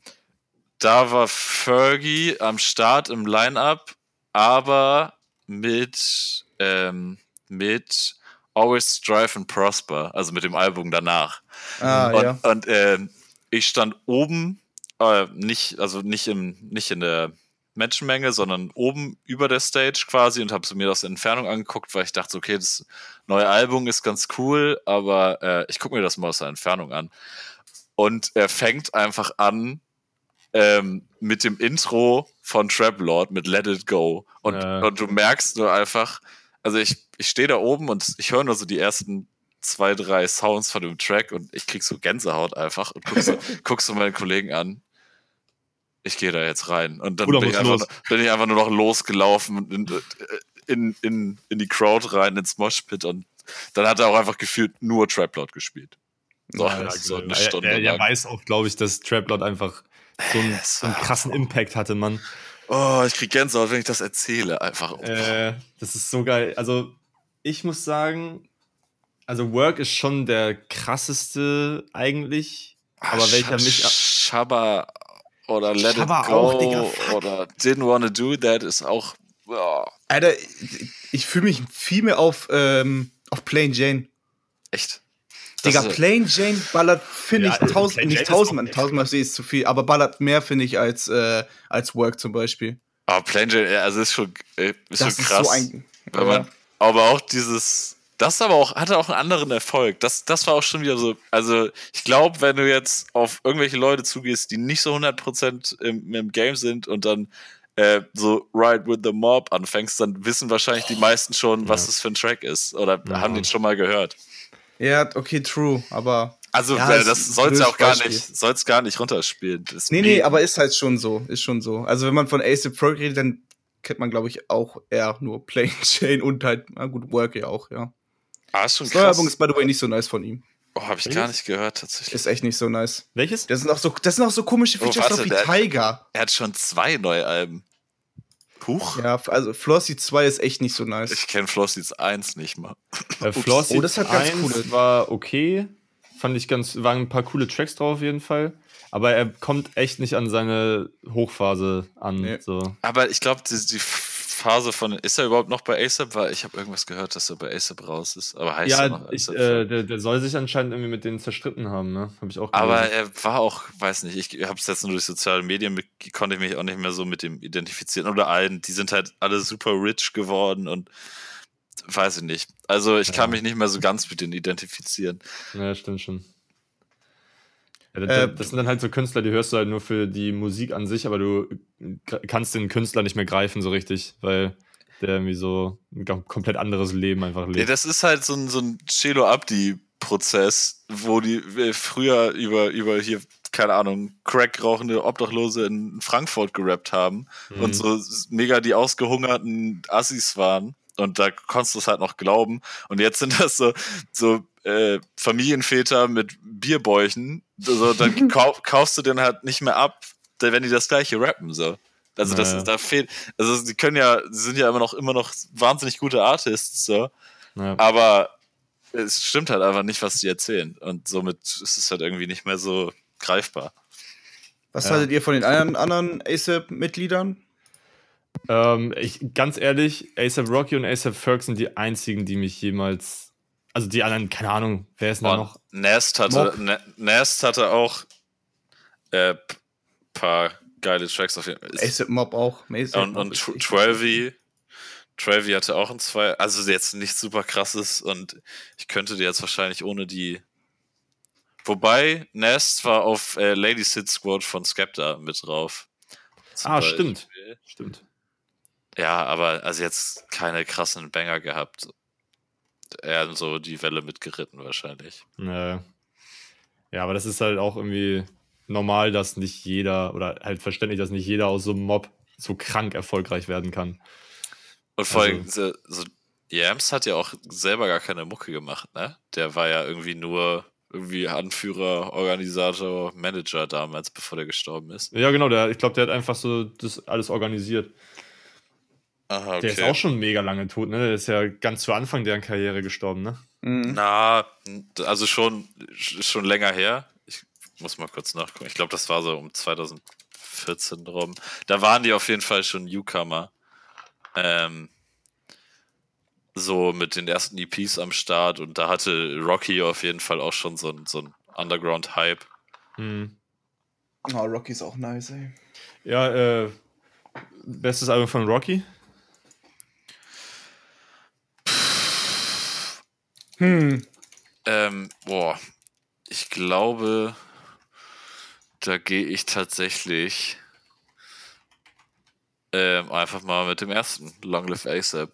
da war Fergie am Start im Line-Up, aber mit, ähm, mit Always Strive and Prosper, also mit dem Album danach. Ah, Und, ja. und ähm, ich stand oben, äh, nicht, also nicht im, nicht in der Menschenmenge, sondern oben über der Stage quasi und habe mir das in Entfernung angeguckt, weil ich dachte, okay, das neue Album ist ganz cool, aber äh, ich gucke mir das mal aus der Entfernung an. Und er fängt einfach an ähm, mit dem Intro von Trap Lord mit Let It Go. Und, Ja. und du merkst nur einfach, also ich, ich stehe da oben und ich höre nur so die ersten zwei, drei Sounds von dem Track und ich krieg so Gänsehaut einfach und guck so, *laughs* guck so meinen Kollegen an. Ich gehe da jetzt rein. Und dann bin ich, einfach, bin ich einfach nur noch losgelaufen und in, in, in, in die Crowd rein, ins Moshpit und dann hat er auch einfach gefühlt nur Trap Lord gespielt. So, Ja, *laughs* so eine er, Stunde er, er weiß auch, glaube ich, dass Traplord einfach so einen, so einen krassen Impact hatte, Mann. Oh, ich krieg Gänsehaut, wenn ich das erzähle. Einfach. Äh, das ist so geil. Also, ich muss sagen, also Work ist schon der krasseste eigentlich. Aber welcher mich. Shabba oder Let It Go auch, Digga, oder Didn't Wanna Do That ist auch. Oh, Alter, ich- fühle mich viel mehr auf, ähm, auf Plain Jane. echt. Digga, Das ist- Plain Jane ballert, finde Ja, ich, tausend, Plain Jane nicht ist tausendmal, tausendmal sehe ich es zu viel, aber ballert mehr, finde ich, als, äh, als Work zum Beispiel. Aber Plain Jane, ja, also ist schon, äh, ist Das schon ist krass. so ein. Wenn man, aber auch dieses, das aber auch, hatte auch einen anderen Erfolg. Das, das war auch schon wieder so, also ich glaube, wenn du jetzt auf irgendwelche Leute zugehst, die nicht so 100% im, im Game sind und dann äh, so Ride with the Mob anfängst, dann wissen wahrscheinlich die meisten schon, was Ja. das für ein Track ist oder Ja. haben den schon mal gehört. Ja, okay, true, aber. Also Ja, äh, es das soll's ja auch gar nicht, soll's gar nicht runterspielen. Das Nee, nee, aber ist halt schon so, ist schon so. Also, wenn man von Ace Pro redet, dann kennt man, glaube ich, auch eher nur Plain *laughs* Jane und halt, na gut, Work ja auch, ja. Ah, ist schon neue krass. Ist, by the way, nicht so nice von ihm. Oh, habe ich gar nicht gehört, tatsächlich. Ist echt nicht so nice. Welches? Das sind auch so, das sind auch so komische Oh, Features warte, drauf wie der- Tiger. Er hat schon zwei neue Alben. Huch. Ja, also Flossy 2 ist echt nicht so nice. Ich kenne Flossy's 1 nicht mal. Äh, Flossy Oh, das hat ganz 1 coole- war okay. Fand ich ganz, waren ein paar coole Tracks drauf auf jeden Fall. Aber er kommt echt nicht an seine Hochphase an. Nee. So. Aber ich glaube, die, die Phase von. Ist er überhaupt noch bei ASAP? Weil ich habe irgendwas gehört, dass er bei ASAP raus ist. Aber heißt er Ja, noch ich, äh, der, der soll sich anscheinend irgendwie mit denen zerstritten haben, ne? Habe ich auch aber gelesen. er war auch, weiß nicht, ich habe es jetzt nur durch soziale Medien, mit, konnte ich mich auch nicht mehr so mit dem identifizieren. Oder allen, die sind halt alle super rich geworden und weiß ich nicht. Also ich kann Ja. mich nicht mehr so ganz mit denen identifizieren. Ja, stimmt schon. Ja, da- da- Äh, das sind dann halt so Künstler, die hörst du halt nur für die Musik an sich, aber du kannst den Künstler nicht mehr greifen so richtig, weil der irgendwie so ein komplett anderes Leben einfach Nee, lebt. das ist halt so ein, so ein Celo Abdi-Prozess, wo die äh, früher über, über hier, keine Ahnung, Crack rauchende Obdachlose in Frankfurt gerappt haben Mhm. und so mega die ausgehungerten Assis waren. Und da konntest du es halt noch glauben. Und jetzt sind das so, so äh, Familienväter mit Bierbäuchen. Also, dann *laughs* kau kaufst du den halt nicht mehr ab, da- wenn die das gleiche rappen. So. Also das Naja. ist, da fehlt, also sie können ja, sie sind ja immer noch immer noch wahnsinnig gute Artists, so. ja. Aber es stimmt halt einfach nicht, was die erzählen. Und somit ist es halt irgendwie nicht mehr so greifbar. Was Ja. haltet ihr von den anderen, anderen ASAP-Mitgliedern? Ähm, ich, ganz ehrlich, ASAP Rocky und ASAP Ferg sind die einzigen, die mich jemals. Also die anderen, keine Ahnung, wer ist denn da noch? Nest hatte. Ne- Nest hatte auch äh, paar geile Tracks auf jeden Fall. Ist- ASAP Mob auch. ASAP Und, und ist Tr- richtig Travy, Travy hatte auch ein zwei, also jetzt nichts super krasses und ich könnte dir jetzt wahrscheinlich ohne die. Wobei, Nest war auf äh, Lady Sid Squad von Skepta mit drauf. Zum Ah, stimmt. Beispiel. Stimmt. Ja, aber also jetzt keine krassen Banger gehabt. Eher so die Welle mitgeritten wahrscheinlich. Naja. Ja, aber das ist halt auch irgendwie normal, dass nicht jeder, oder halt verständlich, dass nicht jeder aus so einem Mob so krank erfolgreich werden kann. Und vor Also- allem, so, so, Yams hat ja auch selber gar keine Mucke gemacht, ne? Der war ja irgendwie nur irgendwie Anführer, Organisator, Manager damals, bevor der gestorben ist. Ja, genau, der, ich glaube, der hat einfach so das alles organisiert. Aha, okay. Der ist auch schon mega lange tot, ne? Der ist ja ganz zu Anfang deren Karriere gestorben, ne? Mhm. Na, also schon, schon länger her. Ich muss mal kurz nachgucken. Ich glaube, das war so um 2014 drum. Da waren die auf jeden Fall schon Newcomer. Ähm, so mit den ersten EPs am Start und da hatte Rocky auf jeden Fall auch schon so ein, so ein Underground-Hype. Hm. Oh, Rocky ist auch nice, ey. Ja, äh, bestes Album von Rocky? Hm. Ähm, boah, ich glaube, da gehe ich tatsächlich ähm, einfach mal mit dem ersten Long Live ASAP.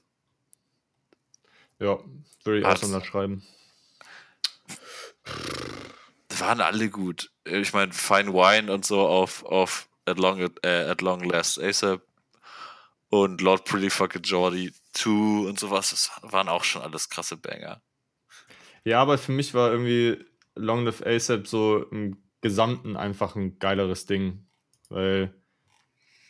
Ja, würde ich auch so unterschreiben. waren alle gut. Ich meine, Fine Wine und so auf, auf At Long, äh, At Long Last ASAP und Lord Pretty Fucking Jordy 2 und sowas, das waren auch schon alles krasse Banger. Ja, aber für mich war irgendwie Long Live ASAP so im Gesamten einfach ein geileres Ding. Weil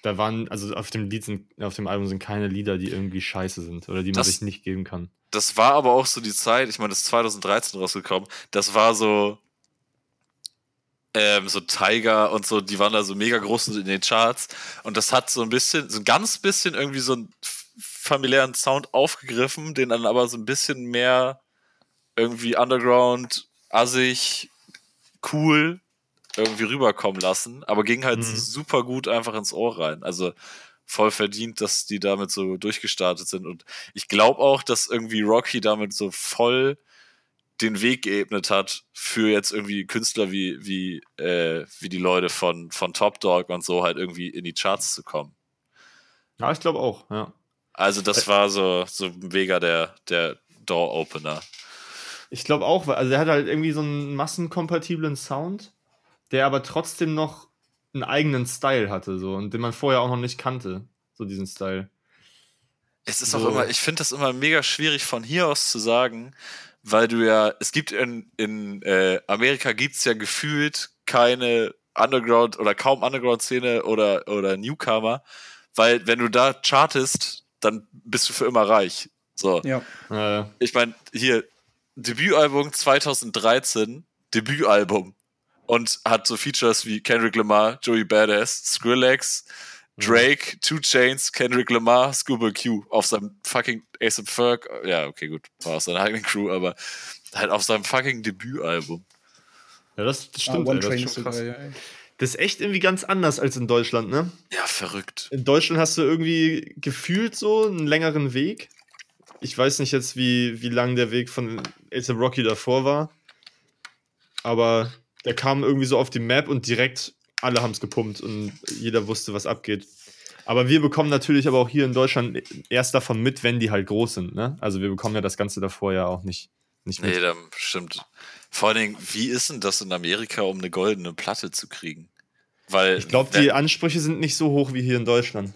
da waren, also auf dem Lied sind, auf dem Album sind keine Lieder, die irgendwie scheiße sind oder die man Das- sich nicht geben kann. Das war aber auch so die Zeit, ich meine, das ist 2013 rausgekommen, das war so ähm, so Tiger und so, die waren da so mega groß in den Charts und das hat so ein bisschen, so ein ganz bisschen irgendwie so einen familiären Sound aufgegriffen, den dann aber so ein bisschen mehr irgendwie Underground, assig, cool irgendwie rüberkommen lassen, aber ging halt Mhm. super gut einfach ins Ohr rein. Also voll verdient, dass die damit so durchgestartet sind und ich glaube auch, dass irgendwie Rocky damit so voll den Weg geebnet hat für jetzt irgendwie Künstler wie, wie, äh, wie die Leute von, von Top Dog und so halt irgendwie in die Charts zu kommen. Ja, ich glaube auch, ja. Also das war so, so mega der, der Door-Opener. Ich glaube auch, weil- also er hat halt irgendwie so einen massenkompatiblen Sound, der aber trotzdem noch einen eigenen Style hatte, so, und den man vorher auch noch nicht kannte, so diesen Style. Es ist So. auch immer, ich finde das immer mega schwierig von hier aus zu sagen, weil du ja, es gibt in, in äh, Amerika gibt es ja gefühlt keine Underground oder kaum Underground-Szene oder, oder Newcomer, weil wenn du da chartest, dann bist du für immer reich. So. Ja. Äh, ich meine, hier, Debütalbum 2013, Debütalbum. Und hat so Features wie Kendrick Lamar, Joey Badass, Skrillex, Drake, Two Chains, Kendrick Lamar, Scuba Q auf seinem fucking ASAP Ferg, ja, okay, gut, war aus seiner eigenen Crew, aber halt auf seinem fucking Debütalbum. Ja, das, das Ah, stimmt. One ey, das, Train ist sogar, krass. ja, das ist echt irgendwie ganz anders als in Deutschland, ne? Ja, verrückt. In Deutschland hast du irgendwie gefühlt so einen längeren Weg. Ich weiß nicht jetzt, wie, wie lang der Weg von ASAP Rocky davor war. Aber der kam irgendwie so auf die Map und direkt alle haben es gepumpt und jeder wusste, was abgeht. Aber wir bekommen natürlich aber auch hier in Deutschland erst davon mit, wenn die halt groß sind. Ne? Also wir bekommen ja das Ganze davor ja auch nicht, nicht mit. Nee, da stimmt. Vor allen Dingen, wie ist denn das in Amerika, um eine goldene Platte zu kriegen? Weil, Ich glaube, die Ansprüche sind nicht so hoch wie hier in Deutschland.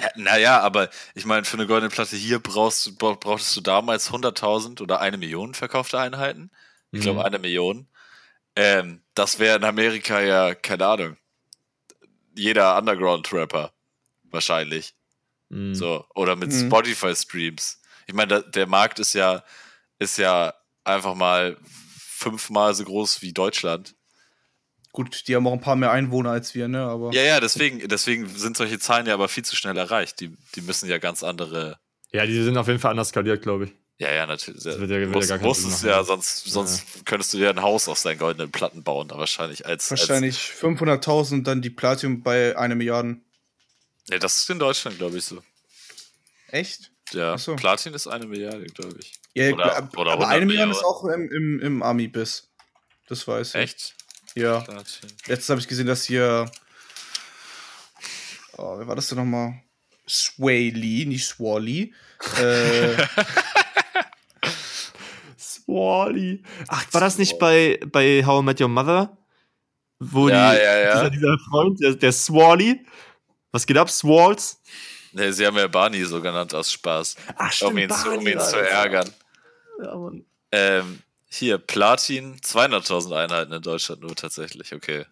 Ja, naja, aber ich meine, für eine goldene Platte hier brauchst, brauchtest du damals 100.000 oder eine Million verkaufte Einheiten. Ich glaube, Mhm. eine Million. Ähm, das wäre in Amerika ja, keine Ahnung, jeder Underground-Rapper wahrscheinlich. Mhm. So, oder mit Mhm. Spotify-Streams. Ich meine, der Markt ist ja, ist ja einfach mal fünfmal so groß wie Deutschland. Gut, die haben auch ein paar mehr Einwohner als wir, ne? Aber Ja, ja, deswegen, deswegen sind solche Zahlen ja aber viel zu schnell erreicht. Die, die müssen ja ganz andere Ja, die sind auf jeden Fall anders skaliert, glaube ich. Ja, ja, natürlich. Das wird ja- wird ja muss, gar keinen muss Sinn es machen. ja, sonst, sonst könntest du dir ein Haus aus deinen goldenen Platten bauen, da wahrscheinlich als. wahrscheinlich 500.000, dann die Platinum bei einer Milliarde. Nee, das ist in Deutschland, glaube ich, so. Echt? Ja, so. Platin ist eine Milliarde, glaube ich. Ja, Oder- oder aber 100 eine Milliarde ist auch im, im, im Army-Biss. Das weiß ich. Echt? Ja. Platin. Letztens habe ich gesehen, dass hier. Oh, wer war das denn nochmal? Sway Lee, nicht Swally. Äh, *laughs* Swally. Ach, war das nicht bei, bei How I Met Your Mother? Wo Ja, die, ja, ja. Dieser, dieser Freund, der, der Swally. Was geht ab, Swalls? Nee, sie haben ja Barney so genannt aus Spaß. Ach, um ihn, zu, um ihn zu ärgern. Ja, Mann. Ähm, hier, Platin, 200.000 Einheiten in Deutschland nur tatsächlich. Okay.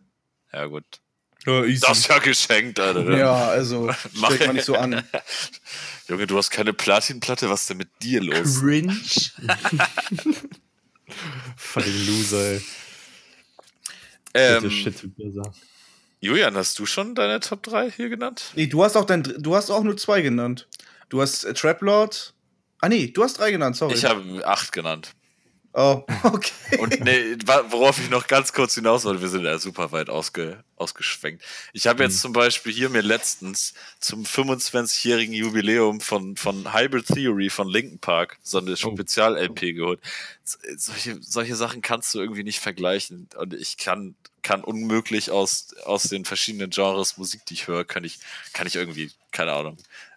Ja, gut. ja. Das ist ja geschenkt, Alter. *laughs* ja, also, Mach- *laughs* stellt man nicht so an. *laughs* Junge, du hast keine Platinplatte, was ist denn mit dir los? Cringe. Fucking Loser, ey. Ähm, Bitte Shit besser. Julian, hast du schon deine Top 3 hier genannt? Nee, du hast auch dein, du hast auch nur zwei genannt. Du hast äh, Trap Lord. Ah, nee, du hast drei genannt, sorry. Ich habe 8 genannt. Oh, *laughs* okay. Und nee, worauf ich noch ganz kurz hinaus wollte, wir sind ja super weit ausge, ausgeschwenkt. Ich habe jetzt zum Beispiel hier mir letztens zum 25-jährigen Jubiläum von, von Hybrid Theory von Linkin Park so eine Spezial-LP geholt. Solche, solche Sachen kannst du irgendwie nicht vergleichen. Und ich kann, kann unmöglich aus, aus den verschiedenen Genres Musik, die ich höre, kann ich, kann ich irgendwie, keine Ahnung.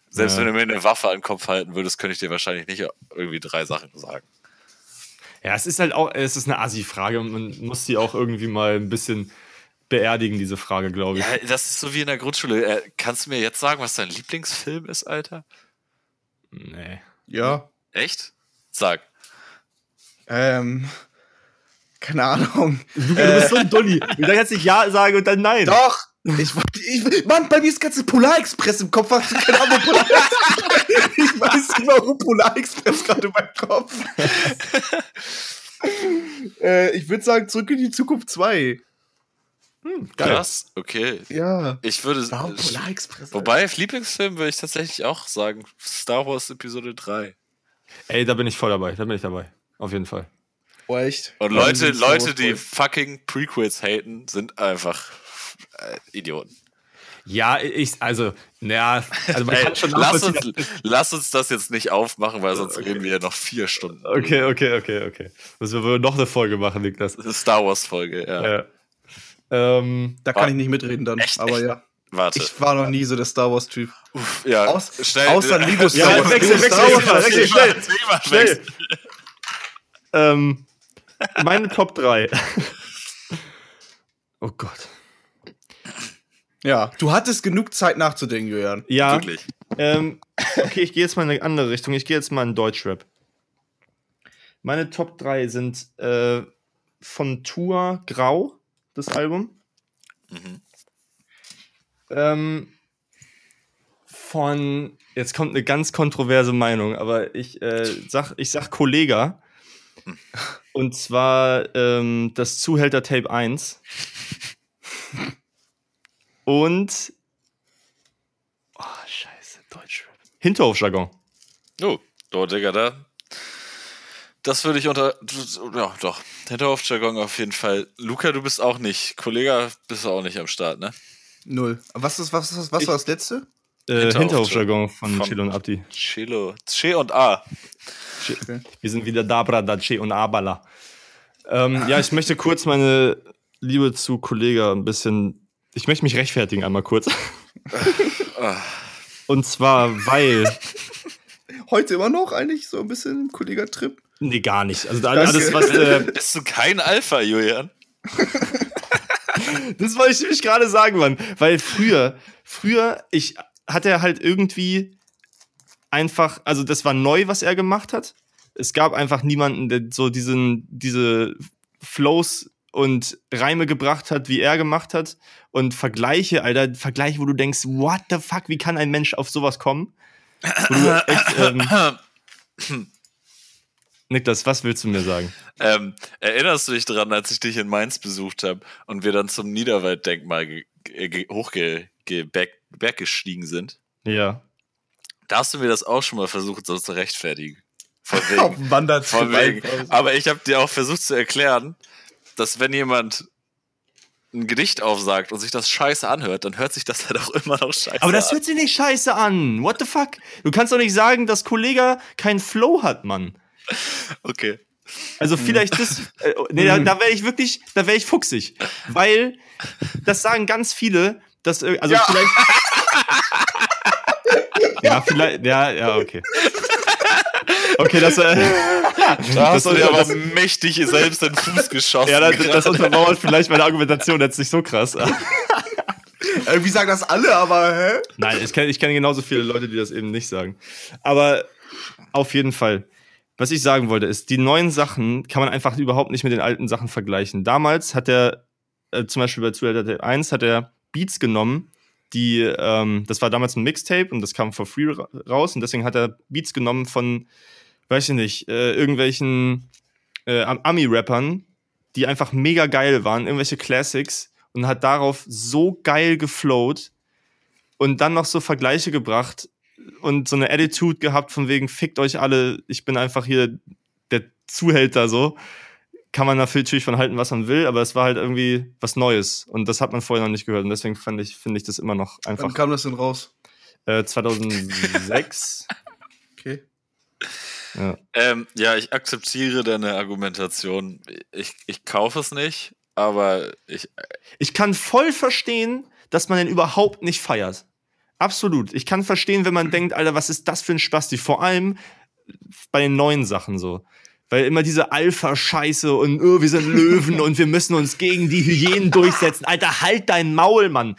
Selbst Ja. wenn du mir eine Waffe an den Kopf halten würdest, könnte ich dir wahrscheinlich nicht irgendwie drei Sachen sagen. Ja, es ist halt auch, es ist eine Assi-Frage und man muss die auch irgendwie mal ein bisschen beerdigen, diese Frage, glaube ich. Ja, das ist so wie in der Grundschule. Äh, kannst du mir jetzt sagen, was dein Lieblingsfilm ist, Alter? Nee. Ja. Echt? Sag. Ähm. Keine Ahnung. Du, du bist so ein Dulli. Ich sag jetzt nicht Ja sagen und dann Nein. Doch! *laughs* Ich wollte. Ich, Mann, bei mir ist ganze Polar Express im Kopf. Hast du keine Ahnung, Polar Express? *laughs* Ich weiß nicht, warum Polar Express gerade in meinem Kopf. äh, ich würde sagen, zurück in die Zukunft 2. Geil. Krass. Okay. Ja. Ich würde. Warum Polar Express? Wobei, Lieblingsfilm würde ich tatsächlich auch sagen: Star Wars Episode 3. Ey, da bin ich voll dabei. Da bin ich dabei. Auf jeden Fall. Oh, echt? Und Leute, Leute, die fucking Prequels haten, sind einfach äh, Idioten. Ja, ich, also, naja, also man Ey, kann schon lass, uns, lass uns das jetzt nicht aufmachen, weil sonst reden wir ja noch vier Stunden. Okay, okay, okay, okay. Müssen wir wohl noch eine Folge machen, Niklas. Das ist Star Wars Folge, ja. Ja. Ähm, Da kann ich nicht mitreden dann. Echt, aber echt? ja. Warte. Ich war noch nie so der Star Wars-Typ. Ja, Aus, schnell. außer *laughs* Lego Ja, Star Wars. wechsel, wechsel, Star wechsel, schnell. Thema, schnell. Ähm, meine Top 3. *laughs* oh Gott. Ja, du hattest genug Zeit nachzudenken, Julian. Ja, Wirklich. ähm, *laughs* okay, ich gehe jetzt mal in eine andere Richtung. Ich gehe jetzt mal in Deutschrap. Meine Top 3 sind äh, von Tour Grau, das Album. Mhm. Ähm, von, jetzt kommt eine ganz kontroverse Meinung, aber ich, äh, sag, ich sag Kollega. Und zwar ähm, das Zuhälter Tape 1. *laughs* Und Scheiße, Deutschrap. Hinterhofjargon. Oh, oh, Digga, da. Das würde ich unter. Ja, doch. Hinterhofjargon auf jeden Fall. Luca, du bist auch nicht. Kollege, bist du auch nicht am Start, ne? Null. Was, ist, was, was, was Ich- war das letzte? Äh, Hinterhofjargon von, von- Chilo und Abdi. Chilo. Che und A. Wir sind wieder Dabra, Dace und Abala. Ähm, ja, ich möchte kurz meine Liebe zu Kollega ein bisschen. Ich möchte mich rechtfertigen einmal kurz. *laughs* Und zwar, weil. Heute immer noch eigentlich so ein bisschen im Kollega-Trip. Nee, gar nicht. Also da- Danke. alles, was. Äh, Bist du kein Alpha, Julian? *laughs* das wollte ich nämlich gerade sagen, Mann. Weil früher, früher, ich hatte er halt irgendwie einfach, also das war neu, was er gemacht hat. Es gab einfach niemanden, der so diesen, diese Flows und Reime gebracht hat, wie er gemacht hat. Und Vergleiche, Alter, Vergleiche, wo du denkst, what the fuck, wie kann ein Mensch auf sowas kommen? Wo du *coughs* echt, ähm, Niklas, was willst du mir sagen? Ähm, erinnerst du dich daran, als ich dich in Mainz besucht habe und wir dann zum Niederwalddenkmal ge ge hochge ge berg berggestiegen sind? Ja. Da hast du mir das auch schon mal versucht, so zu rechtfertigen. Von *laughs* wegen. Auf dem Wandertrip. Von wegen. Aber ich habe dir auch versucht zu erklären, dass wenn jemand ein Gedicht aufsagt und sich das scheiße anhört, dann hört sich das *laughs* halt auch immer noch scheiße Aber das an. hört sich nicht scheiße an. What the fuck? Du kannst doch nicht sagen, dass Kollege keinen Flow hat, Mann. Okay. Also vielleicht das. Äh, nee, da, da wäre ich wirklich, da wäre ich fuchsig. Weil das sagen ganz viele, dass. äh, Also Ja. vielleicht. *laughs* ja, vielleicht. Ja, ja, okay. Okay, das. Äh, Da *laughs* hast du dir aber mächtig selbst den Fuß geschossen. ja, das, das untermauert vielleicht meine Argumentation jetzt nicht so krass. *laughs* Irgendwie sagen das alle, aber hä? Nein, ich kenne ich kenn genauso viele Leute, die das eben nicht sagen. Aber auf jeden Fall. Was ich sagen wollte, ist, die neuen Sachen kann man einfach überhaupt nicht mit den alten Sachen vergleichen. Damals hat er, äh, zum Beispiel bei Zuhälter 1, hat er Beats genommen, die, ähm, das war damals ein Mixtape und das kam for free ra raus und deswegen hat er Beats genommen von, weiß ich nicht, äh, irgendwelchen äh, Am- Ami-Rappern, die einfach mega geil waren, irgendwelche Classics und hat darauf so geil geflowt und dann noch so Vergleiche gebracht und so eine Attitude gehabt von wegen fickt euch alle, ich bin einfach hier der Zuhälter so. Kann man natürlich von halten, was man will, aber es war halt irgendwie was Neues und das hat man vorher noch nicht gehört und deswegen fand ich, finde ich das immer noch Wann einfach kam das denn raus? äh, 2006. *laughs* Okay. ja. Ähm, ja, ich akzeptiere deine Argumentation. Ich, ich kaufe es nicht, aber ich. Ich kann voll verstehen, dass man den überhaupt nicht feiert. Absolut. Ich kann verstehen, wenn man *clears throat* denkt, Alter, was ist das für ein Spasti? Vor allem bei den neuen Sachen so. Weil immer diese Alpha-Scheiße und oh, wir sind Löwen und wir müssen uns gegen die Hyänen durchsetzen. Alter, halt dein Maul, Mann.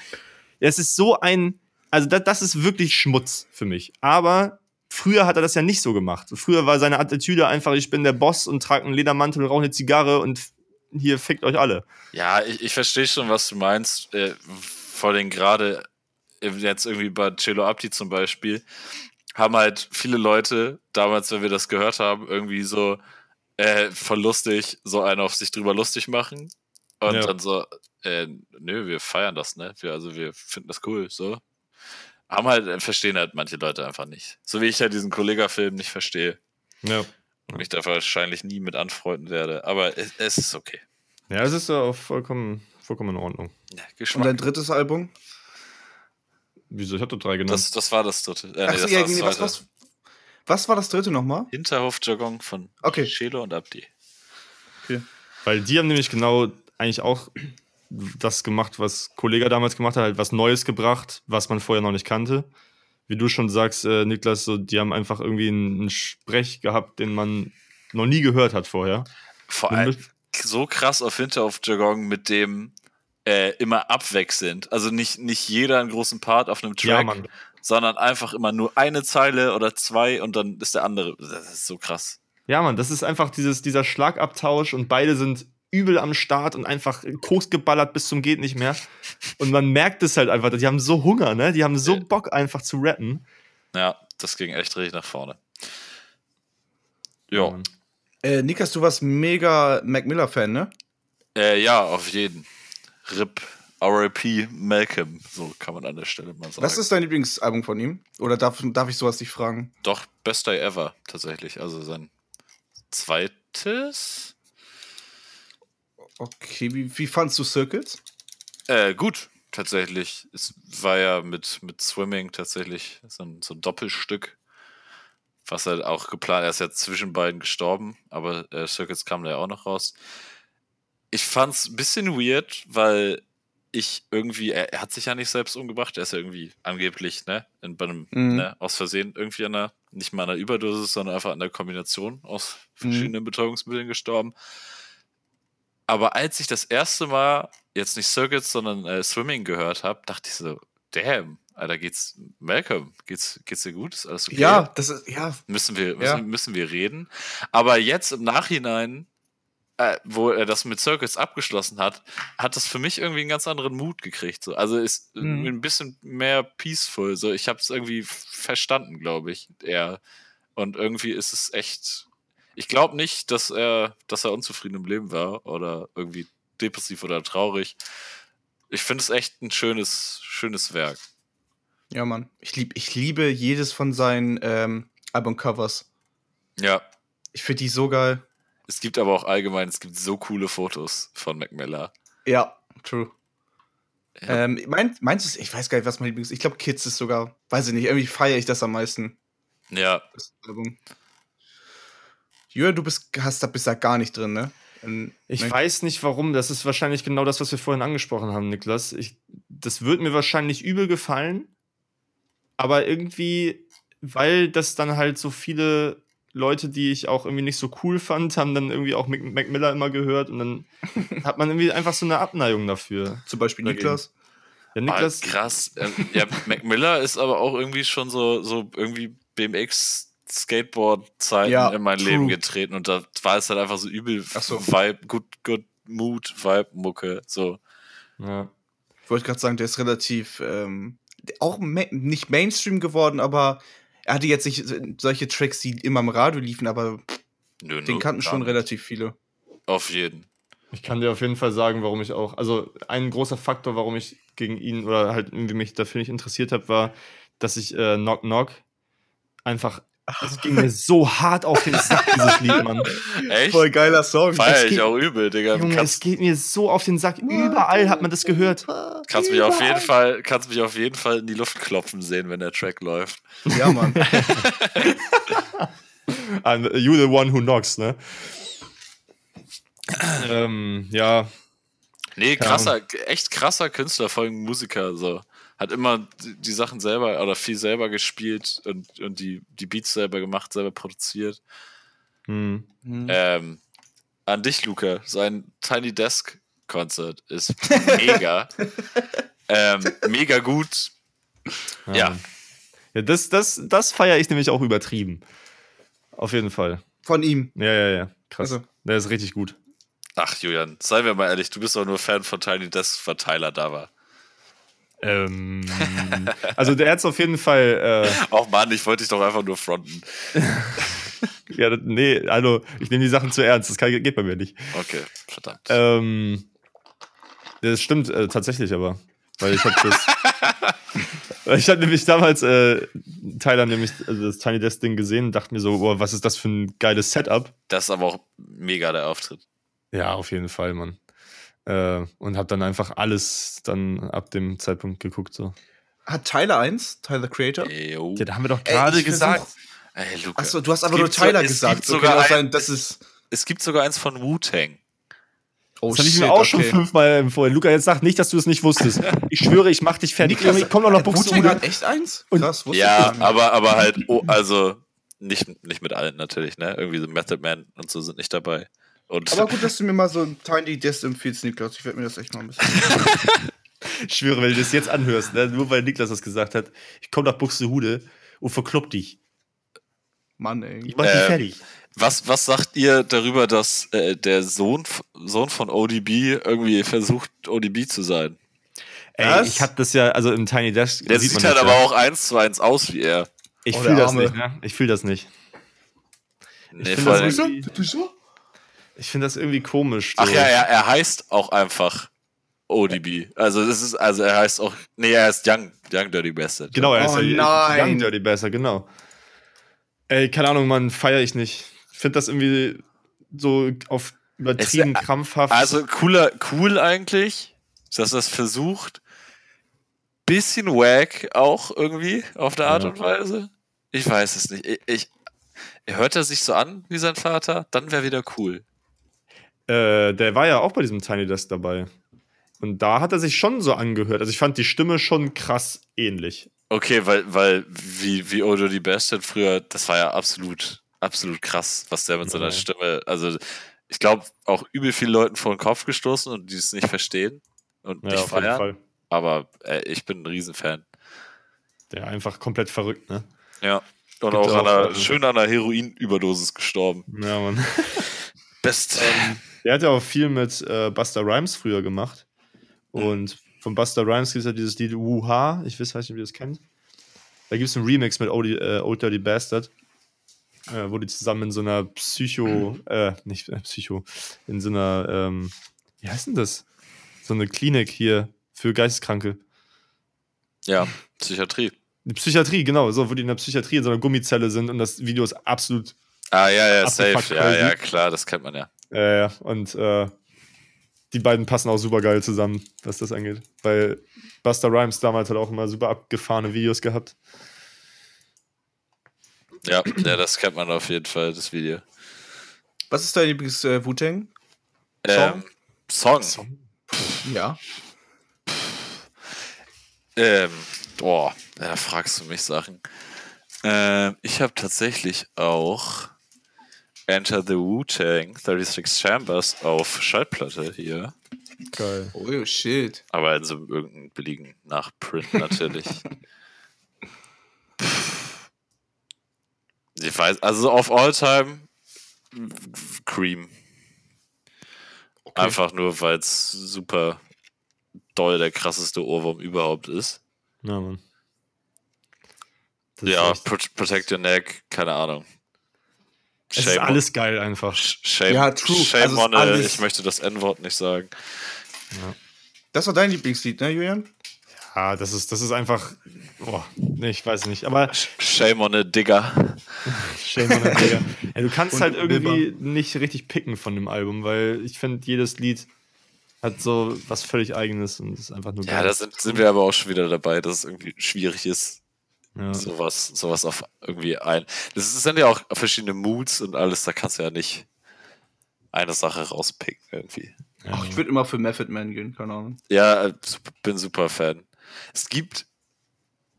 Das ist so ein, also das, das ist wirklich Schmutz für mich. Aber früher hat er das ja nicht so gemacht. Früher war seine Attitüde einfach, ich bin der Boss und trage einen Ledermantel und rauche eine Zigarre und hier fickt euch alle. Ja, ich, ich verstehe schon, was du meinst. Äh, vor allem gerade äh, jetzt irgendwie bei Cello Abdi zum Beispiel, haben halt viele Leute, damals, wenn wir das gehört haben, irgendwie so äh, voll lustig, so einen auf sich drüber lustig machen. Und Ja. dann so, äh, nö, wir feiern das, ne? Wir, also wir finden das cool, so. Haben halt, äh, verstehen halt manche Leute einfach nicht. So wie ich halt diesen Kollega-Film nicht verstehe. Ja. Und mich da wahrscheinlich nie mit anfreunden werde. Aber es, es ist okay. Ja, es ist ja auch vollkommen, vollkommen in Ordnung. Ja, Und dein drittes Album? Wieso? Ich hatte drei genannt. Das, das war das dritte. Äh, Ach nee, so, das ja, war das nee, was, zweite. was, was war das dritte nochmal? Hinterhof-Jargon von Okay. Chelo und Abdi. Weil die haben nämlich genau eigentlich auch das gemacht, was Kollege damals gemacht hat, halt was Neues gebracht, was man vorher noch nicht kannte. Wie du schon sagst, äh, Niklas, so, die haben einfach irgendwie einen, einen Sprech gehabt, den man noch nie gehört hat vorher. Vor allem so krass auf Hinterhof-Jargon mit dem äh, immer abwechselnd. Also nicht, nicht jeder einen großen Part auf einem Ja, Track, Mann. Sondern einfach immer nur eine Zeile oder zwei und dann ist der andere. Das ist so krass. Ja, Mann, das ist einfach dieses, dieser Schlagabtausch und beide sind übel am Start und einfach Koks geballert bis zum geht nicht mehr. Und man merkt es halt einfach, die haben so Hunger, ne? Die haben so Ja. Bock einfach zu rappen. Ja, das ging echt richtig nach vorne. Ja, Mann. Äh, Nikas, du warst mega Mac Miller-Fan, ne? äh, ja, auf jeden. RIP R.I.P. Malcolm, so kann man an der Stelle mal sagen. Was ist dein Lieblingsalbum von ihm? Oder darf, darf ich sowas nicht fragen? Doch, Best Day Ever, tatsächlich. Also sein zweites. Okay, wie, wie fandst du Circuits? Äh, gut, tatsächlich. Es war ja mit, mit Swimming tatsächlich so ein, so ein Doppelstück. Was halt auch geplant, er ist ja zwischen beiden gestorben, aber äh, Circuits kam da ja auch noch raus. Ich fand's ein bisschen weird, weil ich irgendwie, er, er hat sich ja nicht selbst umgebracht, er ist ja irgendwie angeblich, ne, in, bei einem, Mhm. ne, aus Versehen irgendwie an einer, nicht mal an einer Überdosis, sondern einfach an der Kombination aus Mhm. verschiedenen Betäubungsmitteln gestorben. Aber als ich das erste Mal jetzt nicht Circuits, sondern äh, Swimming gehört habe, dachte ich so, damn, Alter, geht's, Malcolm, geht's, geht's dir gut? Ist alles okay? Ja, das ist, ja. Müssen wir, müssen, Ja. müssen wir reden. Aber jetzt im Nachhinein, äh, wo er das mit Circuits abgeschlossen hat, hat das für mich irgendwie einen ganz anderen Mut gekriegt. So. Also ist Mhm. ein bisschen mehr peaceful. So. Ich habe es irgendwie verstanden, glaube ich, eher. Und irgendwie ist es echt. Ich glaube nicht, dass er, dass er unzufrieden im Leben war oder irgendwie depressiv oder traurig. Ich finde es echt ein schönes, schönes Werk. Ja, Mann. Ich, lieb, ich liebe jedes von seinen ähm, Albumcovers. Ja. Ich finde die so geil. Es gibt aber auch allgemein, es gibt so coole Fotos von Mac Miller. Ja, true. Ja. Ähm, mein, meinst du, ich weiß gar nicht, was mein Lieblings Ich glaube, Kids ist sogar, weiß ich nicht, irgendwie feiere ich das am meisten. Ja. Jürgen, du bist, hast da bist da gar nicht drin, ne? In, Ich ne? weiß nicht warum. Das ist wahrscheinlich genau das, was wir vorhin angesprochen haben, Niklas. Ich, das wird mir wahrscheinlich übel gefallen. Aber irgendwie, weil das dann halt so viele Leute, die ich auch irgendwie nicht so cool fand, haben dann irgendwie auch Mac, Mac Miller immer gehört. Und dann hat man irgendwie einfach so eine Abneigung dafür. Zum Beispiel. Niklas. Ja, Niklas. Niklas. krass. Ähm, ja, Mac Miller ist aber auch irgendwie schon so, so irgendwie BMX Skateboard-Zeiten Ja, in mein true. Leben getreten und da war es halt einfach so übel Ach so. Vibe, good, good Mood, Vibe, Mucke, so. Ja. Ich wollte gerade sagen, der ist relativ ähm, auch ma nicht Mainstream geworden, aber er hatte jetzt nicht solche Tracks, die immer im Radio liefen, aber Nö, den nö, kannten schon nicht. relativ viele. Auf jeden. Ich kann dir auf jeden Fall sagen, warum ich auch, also ein großer Faktor, warum ich gegen ihn oder halt irgendwie mich dafür nicht interessiert habe, war, dass ich äh, Knock Knock einfach, es ging mir so hart auf den Sack, dieses Lied, Mann. *laughs* Echt? geiler Song. Feier Es ich geht- auch übel, Digga. Junge, es kannst, geht mir so auf den Sack. Überall hat man das gehört. kannst mich auf jeden Fall, kannst mich auf jeden Fall in die Luft klopfen sehen, wenn der Track läuft. Ja, Mann. *laughs* And you the one who knocks, ne? ähm, ja, Nee, krasser, echt krasser Künstler, vor allem Musiker, so. Hat immer die, die Sachen selber oder viel selber gespielt und, und die, die Beats selber gemacht, selber produziert. hm. Ähm, an dich, Luca, sein Tiny Desk Konzert ist mega. *laughs* ähm, mega gut. Ja. Ja, das, das, das feiere ich nämlich auch übertrieben. Auf jeden Fall. Von ihm. Ja, ja, ja. Krass. Also. Der ist richtig gut. Ach, Julian, seien wir mal ehrlich, du bist doch nur Fan von Tiny Desk, weil Tyler da war. Ähm, *laughs* also der hat's auf jeden Fall. Äh, Auch Mann, ich wollte dich doch einfach nur fronten. *laughs* ja, nee, also ich nehme die Sachen zu ernst. Das kann, geht bei mir nicht. Okay, verdammt. Ähm, das stimmt äh, tatsächlich aber. Weil ich habe das. *laughs* ich habe nämlich damals äh, Tyler nämlich also das Tiny Desk Ding gesehen und dachte mir so, boah, was ist das für ein geiles Setup? Das ist aber auch mega der Auftritt. Ja, auf jeden Fall, Mann. Äh, und habe dann einfach alles dann ab dem Zeitpunkt geguckt. So. Hat Tyler 1, Tyler Creator? Eyo. Ja, da haben wir doch gerade gesagt. Achso, du hast Es aber nur gibt so- Tyler es gesagt. gibt Okay, sogar ein- das ist. Es gibt sogar eins von Wu-Tang. Oh, Das habe ich mir auch schon fünfmal empfohlen. Luca, jetzt sag nicht, dass du es nicht wusstest. *laughs* Ich schwöre, ich mach dich fertig. Niklas, komm doch noch Wu-Tang Buxtehude. hat echt eins? Und- Krass, wusste Ja, ich aber, aber halt, oh, also nicht, nicht mit allen natürlich, ne? Irgendwie so Method Man und so sind nicht dabei. Und Aber gut, dass du mir mal so ein Tiny Desk empfiehlst, Niklas. Ich werde mir das echt mal ein bisschen. *laughs* Ich schwöre, wenn du das jetzt anhörst, ne, nur weil Niklas das gesagt hat, ich komm nach Buxtehude und verklopp dich. Mann, ey. Ich mach dich Ähm, fertig. was, was sagt ihr darüber, dass äh, der Sohn, Sohn von ODB irgendwie versucht, ODB zu sein? Ey, was? ich hab das ja, also im Tiny Desk. Der sieht sieht, man halt das aber ja. auch eins zu eins aus wie er. Ich Oh, fühl der das nicht, ne? Ich fühl das nicht. Nee, find vor das Du so? Ich finde das irgendwie komisch. So. Ach ja, er, er heißt auch einfach ODB. Also das ist, also er heißt auch, nee, er heißt Young, Young Dirty Bastard. Genau, er ist Oh ja nein. Young Dirty Bastard, genau. Ey, keine Ahnung, Mann, feiere ich nicht. Ich finde das irgendwie so auf übertrieben Es- krampfhaft. Also cooler, cool eigentlich, dass er das versucht. Bisschen wack auch irgendwie auf der Art Ja. und Weise. Ich weiß es nicht. Ich, ich, hört er sich so an wie sein Vater, dann wäre wieder cool. Äh, der war ja auch bei diesem Tiny Desk dabei. Und da hat er sich schon so angehört. Also ich fand die Stimme schon krass ähnlich. Okay, weil, weil wie, wie Odo die Bastard früher, das war ja absolut, absolut krass, was der mit seiner Ja. Stimme, also ich glaube auch übel vielen Leuten vor den Kopf gestoßen und die es nicht verstehen und nicht auf jeden feiern. Fall. Aber ey, ich bin ein Riesenfan. Der einfach komplett verrückt, ne? Ja. Und Gibt auch, auch, an einer, schön an einer Heroinüberdosis gestorben. Ja, Mann. *laughs* Best. Der hat ja auch viel mit äh, Buster Rhymes früher gemacht. Und von Buster Rhymes gibt es ja dieses Lied Wuha. Ich weiß, weiß nicht, ob ihr das kennt. Da gibt es einen Remix mit Old, äh, Old Dirty Bastard. Äh, wo die zusammen in so einer Psycho, äh, nicht äh, Psycho, in so einer, ähm, wie heißt denn das? So eine Klinik hier für Geisteskranke. ja, Psychiatrie. Die Psychiatrie, genau, so, wo die in der Psychiatrie in so einer Gummizelle sind und das Video ist absolut Ah, ja, ja, safe. Ja, ja, klar, das kennt man ja. Äh, und äh, die beiden passen auch super geil zusammen, was das angeht. Weil Buster Rhymes damals hat auch immer super abgefahrene Videos gehabt. Ja, ja, das kennt man auf jeden Fall, das Video. Was ist dein Lieblings äh, Wu-Tang? Ähm, Song. Ja. Ähm, boah, da fragst du mich Sachen. Ähm, ich habe tatsächlich auch Enter the Wu-Tang 36 Chambers auf Schallplatte hier. Geil. Oh shit. Aber in so einem irgendeinem billigen Nachprint *laughs* natürlich. Ich weiß, also auf Alltime Cream. Einfach nur, weil es super doll der krasseste Ohrwurm überhaupt ist. Ja, Mann. Das ist ja, echt- Pro Protect Your Neck, keine Ahnung. Es ist alles geil einfach. Shame, Ja, true. Shame Also on a- alles- ich möchte das N-Wort nicht sagen. Das war dein Lieblingslied, ne, Julian? Ja, das ist, das ist einfach. Boah, nee, ich weiß nicht. Aber Shame on a Digger. *laughs* Shame on the Digger. ja, du kannst Und halt irgendwie nicht richtig picken von dem Album, weil ich finde, jedes Lied hat so was völlig eigenes und ist einfach nur Ja, da sind, sind wir aber auch schon wieder dabei, dass es irgendwie schwierig ist, Ja. sowas, sowas auf irgendwie ein. Das sind ja auch verschiedene Moods und alles, da kannst du ja nicht eine Sache rauspicken irgendwie. Ja. Ach, ich würde immer für Method Man gehen, keine Ahnung. Ja, bin super Fan. Es gibt,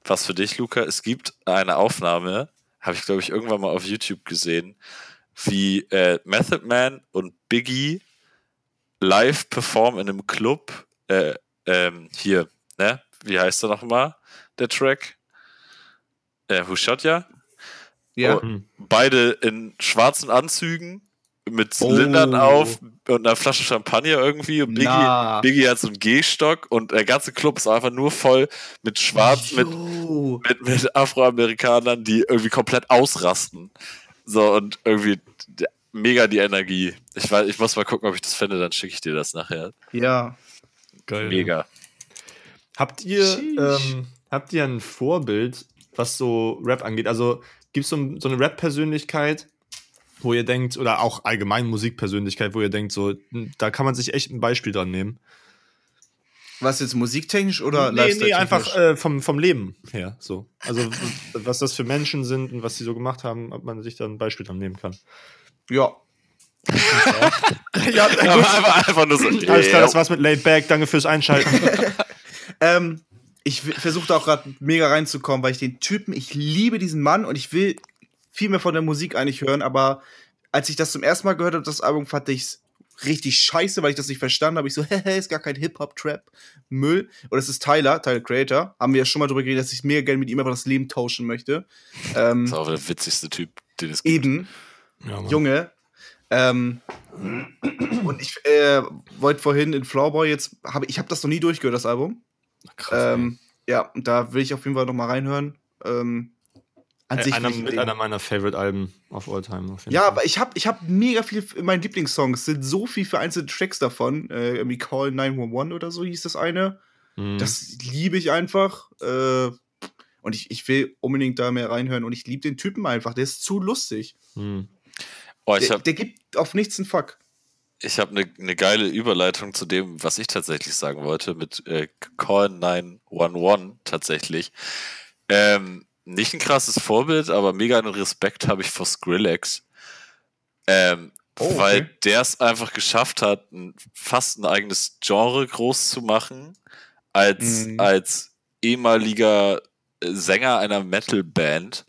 was für dich, Luca, es gibt eine Aufnahme, habe ich glaube ich irgendwann mal auf YouTube gesehen, wie äh, Method Man und Biggie live performen in einem Club. Äh, ähm, hier, ne? Wie heißt der nochmal, der Track? Äh, Who Shot Ya? Ja. Oh, beide in schwarzen Anzügen mit Zylindern Oh. auf und einer Flasche Champagner irgendwie. Und Biggie, Na. Biggie hat so einen Gehstock und der ganze Club ist einfach nur voll mit Schwarz, mit, mit, mit Afroamerikanern, die irgendwie komplett ausrasten. So und irgendwie mega die Energie. Ich, weiß, ich muss mal gucken, ob ich das finde, dann schicke ich dir das nachher. Ja. Geil. Mega. Habt ihr, ähm, habt ihr ein Vorbild, was so Rap angeht? Also gibt es so, so eine Rap-Persönlichkeit, wo ihr denkt, oder auch allgemein Musikpersönlichkeit, wo ihr denkt, so, hm, da kann man sich echt ein Beispiel dran nehmen? Was jetzt musiktechnisch oder nee, nee, einfach äh, vom, vom Leben her. So. Also, was das für Menschen sind und was sie so gemacht haben, ob man sich da ein Beispiel dran nehmen kann. Ja. ja, einfach, einfach nur so. Alles klar, das war's mit Laid Back. Danke fürs Einschalten. *laughs* Ähm, ich versuche da auch gerade mega reinzukommen, weil ich den Typen, ich liebe diesen Mann und ich will viel mehr von der Musik eigentlich hören, aber als ich das zum ersten Mal gehört habe, das Album, fand ich's richtig scheiße, weil ich das nicht verstanden habe. Ich so, *laughs* hehe, ist gar kein Hip-Hop-Trap, Müll. Und es ist Tyler, Tyler Creator. Haben wir ja schon mal drüber geredet, dass ich mega gerne mit ihm einfach das Leben tauschen möchte. Ähm, Das ist auch der witzigste Typ, den es gibt. eben. ja. Junge. Ähm, und ich äh, wollte vorhin in Flowerboy jetzt, hab, ich habe das noch nie durchgehört, das Album. Krass, ähm, ja, und da will ich auf jeden Fall noch mal reinhören. Ähm, An Äh, sich einer, mit einer meiner Favorite-Alben of all time. auf jeden Ja, Fall. aber ich habe ich hab mega viel, meine Lieblingssongs sind so viel vereinzelte Tracks davon. Äh, irgendwie Call 911 oder so hieß das eine. Mhm. Das liebe ich einfach. Äh, und ich, ich will unbedingt da mehr reinhören. Und ich liebe den Typen einfach. Der ist zu lustig. Mhm. Oh, ich Der, der gibt auf nichts einen Fuck. Ich hab eine ne geile Überleitung zu dem, was ich tatsächlich sagen wollte, mit äh, Call 911 tatsächlich. Ähm, nicht ein krasses Vorbild, aber mega einen Respekt habe ich vor Skrillex. Ähm, Oh, okay. Weil der es einfach geschafft hat, ein, fast ein eigenes Genre groß zu machen, als, Mhm. als ehemaliger Sänger einer Metal-Band.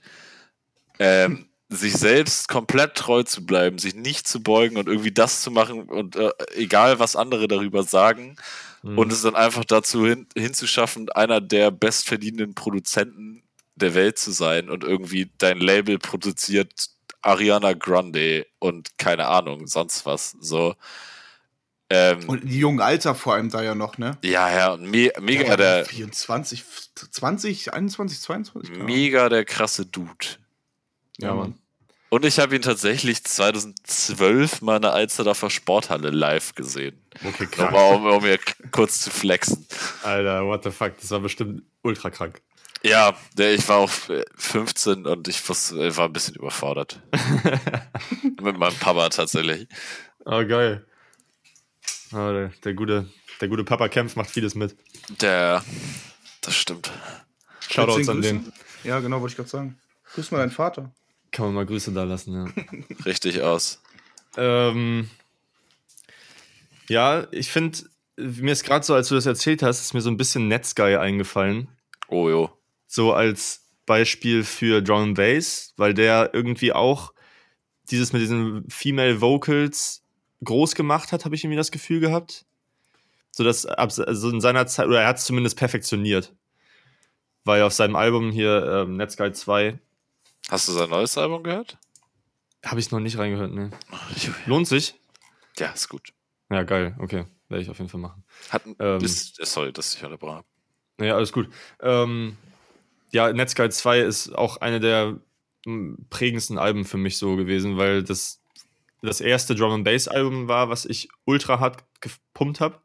Ähm, sich selbst komplett treu zu bleiben, sich nicht zu beugen und irgendwie das zu machen und äh, egal was andere darüber sagen Mhm. und es dann einfach dazu hin, hinzuschaffen, einer der bestverdienenden Produzenten der Welt zu sein und irgendwie dein Label produziert Ariana Grande und keine Ahnung, sonst was. So. Ähm, Und die jungen Alter vor allem da ja noch, ne? ja, ja, und me mega war der, 24, 20, 21, 22? keine Ahnung. mega der krasse Dude. ja, Mann. Und ich habe ihn tatsächlich 2012 mal in der Alsterdorfer Sporthalle live gesehen. Okay, Um, krank. um, um mir kurz zu flexen. Alter, what the fuck. Das war bestimmt ultra krank. Ja, ich war auch äh, 15 und ich äh, war ein bisschen überfordert. *laughs* Mit meinem Papa tatsächlich. Oh, geil. Oh, der, der, gute, der gute Papa Kempf macht vieles mit. Der, das stimmt. Shoutouts an den. Ja, genau, wollte ich gerade sagen. Grüß mal deinen Vater. Kann man mal Grüße da lassen, ja. *laughs* Richtig aus. ähm, ja, ich finde, mir ist gerade so, als du das erzählt hast, ist mir so ein bisschen Netsky eingefallen. Oh jo. So als Beispiel für Drum and Bass, weil der irgendwie auch dieses mit diesen Female Vocals groß gemacht hat, habe ich irgendwie das Gefühl gehabt. So dass also in seiner Zeit, oder er hat es zumindest perfektioniert. Weil auf seinem Album hier, ähm, Netsky 2, Hast du sein neues Album gehört? habe ich noch nicht reingehört, ne. Lohnt sich? Ja, ist gut. Ja, geil, okay. Werde ich auf jeden Fall machen. Hat, Ähm. ist, äh, sorry, dass ich unterbrochen habe. Naja, alles gut. Ähm, ja, Netsky 2 ist auch eine der prägendsten Alben für mich so gewesen, weil das das erste Drum and Bass Album war, was ich ultra hart gepumpt habe.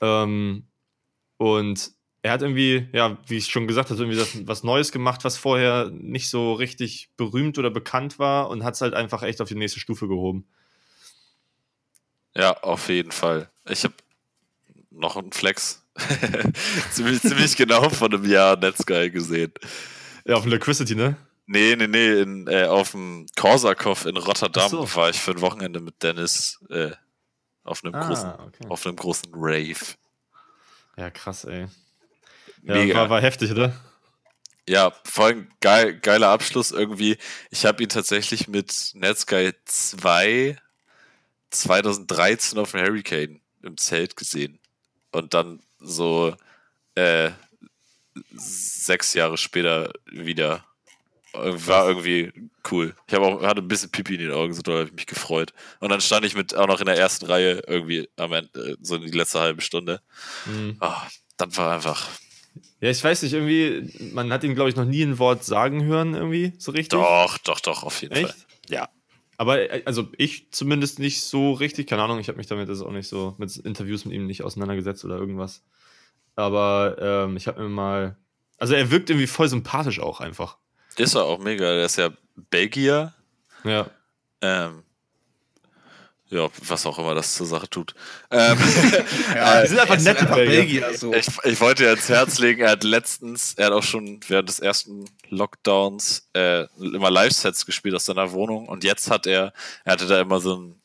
Ähm, und er hat irgendwie, ja, wie ich schon gesagt habe, irgendwie das, was Neues gemacht, was vorher nicht so richtig berühmt oder bekannt war und hat es halt einfach echt auf die nächste Stufe gehoben. Ja, auf jeden Fall. Ich habe noch einen Flex. *laughs* ziemlich, ziemlich genau von einem Jahr Netsky gesehen. Ja, auf Electricity, ne? Nee, nee, nee, in, äh, auf dem Korsakow in Rotterdam so. war ich für ein Wochenende mit Dennis äh, auf einem großen, Ah, okay. auf einem großen Rave. Ja, krass, ey. Ja, Mega. war, war heftig, oder? Ja, vor allem geil, geiler Abschluss irgendwie. Ich habe ihn tatsächlich mit Netsky 2 2013 auf dem Hurricane im Zelt gesehen. Und dann so äh, sechs Jahre später wieder. War irgendwie cool. Ich habe auch hatte ein bisschen Pipi in den Augen, so doll habe ich mich gefreut. Und dann stand ich mit auch noch in der ersten Reihe irgendwie am Ende, so in die letzte halbe Stunde. Mhm. Ah, dann war einfach Ja, ich weiß nicht, irgendwie, man hat ihn, glaube ich, noch nie ein Wort sagen hören, irgendwie, so richtig. doch, doch, doch, auf jeden Echt? Fall. Ja. Aber, äh, also ich zumindest nicht so richtig, keine Ahnung, ich habe mich damit jetzt auch nicht so, mit Interviews mit ihm nicht auseinandergesetzt oder irgendwas. Aber ähm, ich habe mir mal, also er wirkt irgendwie voll sympathisch auch einfach. Ist er auch mega. Der ist ja Belgier. Ja. Ähm, ja, was auch immer das zur Sache tut. *laughs* Ähm, Ja, die sind einfach nette Belgier. Belgier. So. ich, ich wollte dir ans Herz legen, er hat letztens, er hat auch schon während des ersten Lockdowns äh, immer Live-Sets gespielt aus seiner Wohnung und jetzt hat er, er hatte da immer so ein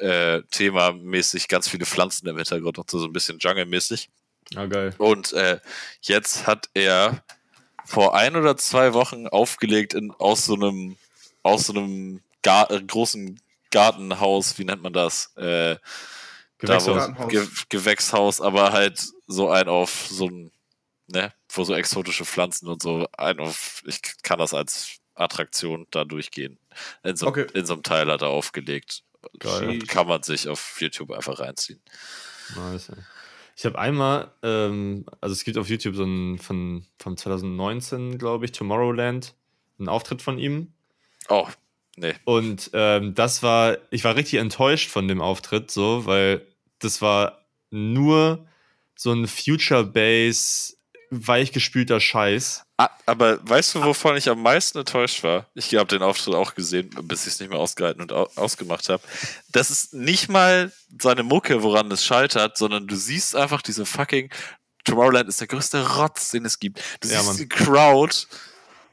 äh, Thema mäßig ganz viele Pflanzen im Hintergrund und so, so ein bisschen Jungle-mäßig. Ah, geil. Und äh, jetzt hat er vor ein oder zwei Wochen aufgelegt in, aus so einem, aus so einem Gar äh, großen Gartenhaus, wie nennt man das? Äh, Gewächshaus. Da, Ge Gewächshaus, aber halt so ein auf so ein, ne, wo so exotische Pflanzen und so ein auf, ich kann das als Attraktion da durchgehen. In so, Okay. in so einem Teil hat er aufgelegt. Geil. Kann man sich auf YouTube einfach reinziehen. Nice. Ich habe einmal, ähm, also es gibt auf YouTube so ein von, von 2019, glaube ich, Tomorrowland, einen Auftritt von ihm. Oh, nee. Und ähm, das war, ich war richtig enttäuscht von dem Auftritt, so, weil das war nur so ein Future Bass, weichgespülter Scheiß. Ah, aber weißt du, wovon ich am meisten enttäuscht war? Ich habe den Auftritt auch gesehen, bis ich es nicht mehr ausgehalten und au ausgemacht habe. Das ist nicht mal seine Mucke, woran es scheitert, sondern du siehst einfach diese fucking Tomorrowland ist der größte Rotz, den es gibt. Du Ja, siehst Mann. die Crowd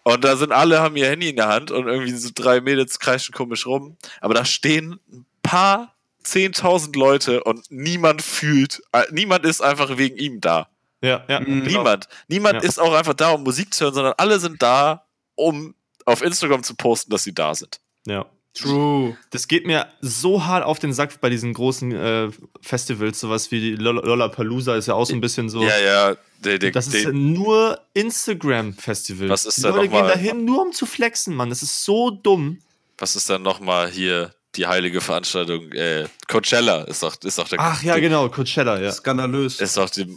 und da sind alle, haben ihr Handy in der Hand und irgendwie so drei Mädels kreischen komisch rum. Aber da stehen ein paar, zehntausend Leute und niemand fühlt, äh, niemand ist einfach wegen ihm da. Ja, ja. Mhm. genau. Niemand. Niemand Ja. ist auch einfach da, um Musik zu hören, sondern alle sind da, um auf Instagram zu posten, dass sie da sind. Ja. True. Das geht mir so hart auf den Sack bei diesen großen äh, Festivals, sowas wie Lollapalooza ist ja auch so ein bisschen so. Ja, ja. Der, der, Das ist ja nur Instagram-Festival. Was ist die da Leute noch mal- gehen dahin nur um zu flexen, Mann. Das ist so dumm. was ist dann nochmal hier die heilige Veranstaltung? Äh, Coachella ist doch, ist doch der. Ach ja, genau, Coachella, ja. Skandalös. Ist doch die,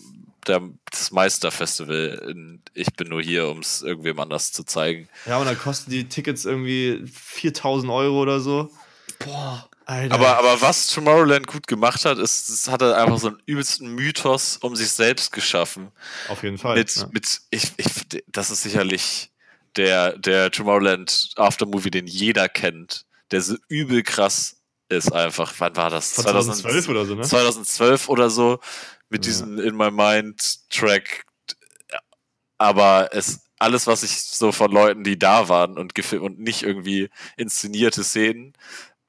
der, das Meisterfestival. Ich bin nur hier, um es irgendwem anders zu zeigen. Ja, und dann kosten die Tickets irgendwie 4000 Euro oder so. Boah, Alter. Aber, aber was Tomorrowland gut gemacht hat, ist, es hat er einfach so einen übelsten Mythos um sich selbst geschaffen. auf jeden Fall. mit, ja. mit ich, ich, das ist sicherlich der, der Tomorrowland Aftermovie, den jeder kennt, der so übel krass ist einfach. Wann war das? Von 2012 oder so, ne? 2012 oder so, mit Ja. diesem In My Mind Track. Aber es, alles, was ich so von Leuten, die da waren und, und nicht irgendwie inszenierte Szenen,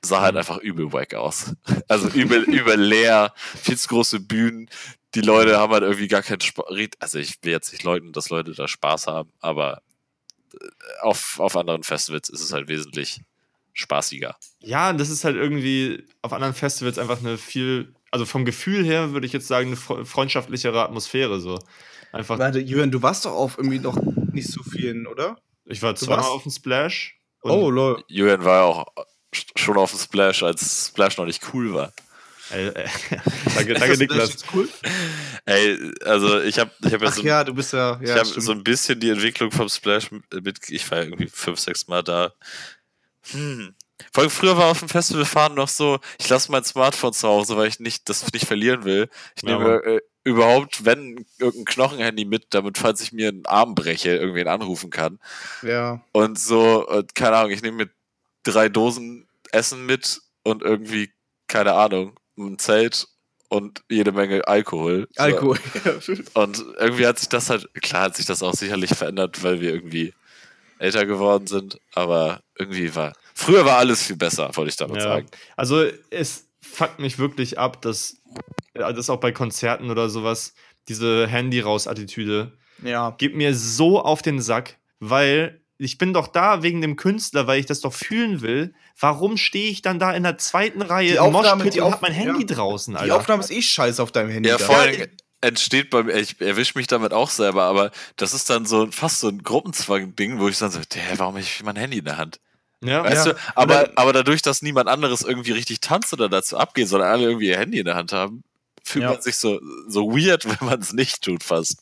sah halt Mhm. einfach übel wack aus. *laughs* Also übel, übel leer, viel zu große Bühnen. Die Leute haben halt irgendwie gar keinen Spaß. Also ich will jetzt nicht leugnen, dass Leute da Spaß haben, aber äh, auf, auf anderen Festivals ist es halt wesentlich spaßiger. Ja, das ist halt irgendwie auf anderen Festivals einfach eine viel, also vom Gefühl her würde ich jetzt sagen, eine fre- freundschaftlichere Atmosphäre so. Einfach, Warte, Jürgen, du warst doch auf irgendwie noch nicht so vielen, oder? ich war zweimal warst- auf dem Splash. und- Oh, lol. Julian war ja auch schon auf dem Splash, als Splash noch nicht cool war. Ey, äh, *laughs* danke, danke Niklas. cool? Ey, also ich habe ich hab ja Ach so ja, du bist ja. Ich ja habe stimmt. so ein bisschen die Entwicklung vom Splash mit. Ich war irgendwie fünf, sechs Mal da. Hm. Vor allem früher war auf dem Festival fahren noch so, ich lasse mein Smartphone zu Hause, weil ich nicht das nicht verlieren will. Ich Ja, nehme äh, überhaupt, wenn irgendein Knochenhandy mit, damit falls ich mir einen Arm breche, irgendwen anrufen kann. ja. Und so, äh, keine Ahnung, ich nehme mir drei Dosen Essen mit und irgendwie, keine Ahnung, ein Zelt und jede Menge Alkohol. Alkohol. *laughs* Und irgendwie hat sich das halt, klar hat sich das auch sicherlich verändert, weil wir irgendwie älter geworden sind, aber irgendwie war, früher war alles viel besser, wollte ich damit Ja. sagen. Also es fuckt mich wirklich ab, dass das auch bei Konzerten oder sowas, diese Handy-Raus-Attitüde, ja. geht mir so auf den Sack, weil ich bin doch da wegen dem Künstler, weil ich das doch fühlen will. Warum stehe ich dann da in der zweiten Reihe Die im Aufnahme- Moshpit die und Auf- hab mein Handy ja. draußen, Die Alter? Aufnahme ist eh scheiße auf deinem Handy. Ja, vor allem entsteht bei mir, ich erwische mich damit auch selber, aber das ist dann so fast so ein Gruppenzwang-Ding, wo ich dann so, hä, warum hab ich mein Handy in der Hand? Ja, Weißt Ja. du, aber, dann- aber dadurch, dass niemand anderes irgendwie richtig tanzt oder dazu abgeht, sondern alle irgendwie ihr Handy in der Hand haben, fühlt Ja. man sich so, so weird, *laughs* wenn man es nicht tut fast.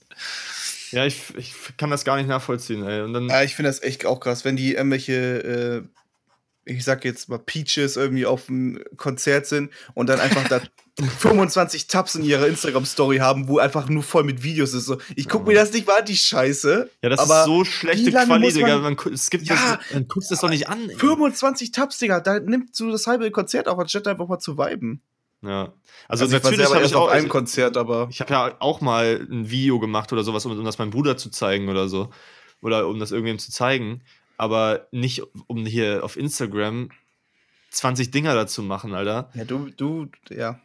ja ich, ich kann das gar nicht nachvollziehen, ey. Und dann, Ja, ich finde das echt auch krass, wenn die irgendwelche, äh, ich sag jetzt mal Peaches irgendwie auf dem Konzert sind und dann einfach da *laughs* 25 Tabs in ihrer Instagram-Story haben, wo einfach nur voll mit Videos ist. So, ich guck mir das nicht mal an, die Scheiße. ja, das aber ist so schlechte wie lange Quali, muss man- Digga. Man, es gibt Ja, das, man guckt das doch nicht an. ey. 25 Tabs, Digga, da nimmt so das halbe Konzert auf, anstatt einfach mal zu viben. Ja. Also, war natürlich habe ich auch auf einem also, Konzert, aber Ich habe ja auch mal ein Video gemacht oder sowas, um, um das meinem Bruder zu zeigen oder so. Oder um das irgendwem zu zeigen. Aber nicht, um hier auf Instagram 20 Dinger dazu machen, Alter. ja, du, du, ja.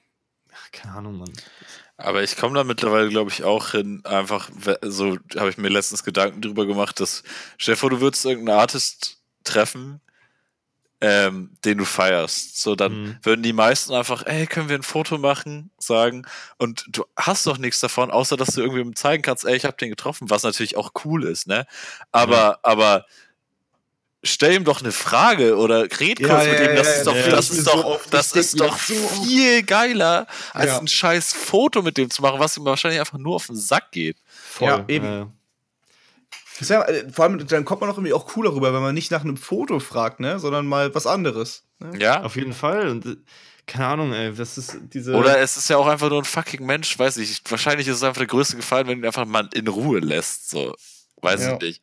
Ach, keine Ahnung, Mann. Aber ich komme da mittlerweile, glaube ich, auch hin, einfach, so habe ich mir letztens Gedanken drüber gemacht, dass, stell dir vor, du würdest irgendeinen Artist treffen, ähm, den du feierst. So, dann Mhm. würden die meisten einfach, ey, können wir ein Foto machen, sagen, und du hast doch nichts davon, außer dass du irgendwem zeigen kannst, ey, ich habe den getroffen, was natürlich auch cool ist, ne? Aber, Ja. aber stell ihm doch eine Frage oder red kurz Ja, mit ja, ihm, das ja, ist doch, ja, das ist doch, so oft, das ist doch viel geiler, als Ja. ein scheiß Foto mit dem zu machen, was ihm wahrscheinlich einfach nur auf den Sack geht. Voll. Ja, eben. Ja, äh, vor allem, dann kommt man auch irgendwie auch cooler rüber, wenn man nicht nach einem Foto fragt, ne? Sondern mal was anderes. Ne? Ja. Auf jeden Fall. Und äh, keine Ahnung, ey, das ist diese. Oder es ist ja auch einfach nur ein fucking Mensch, weiß ich. Wahrscheinlich ist es einfach der größte Gefallen, wenn ihn einfach mal in Ruhe lässt. So. Weiß Ja. ich nicht.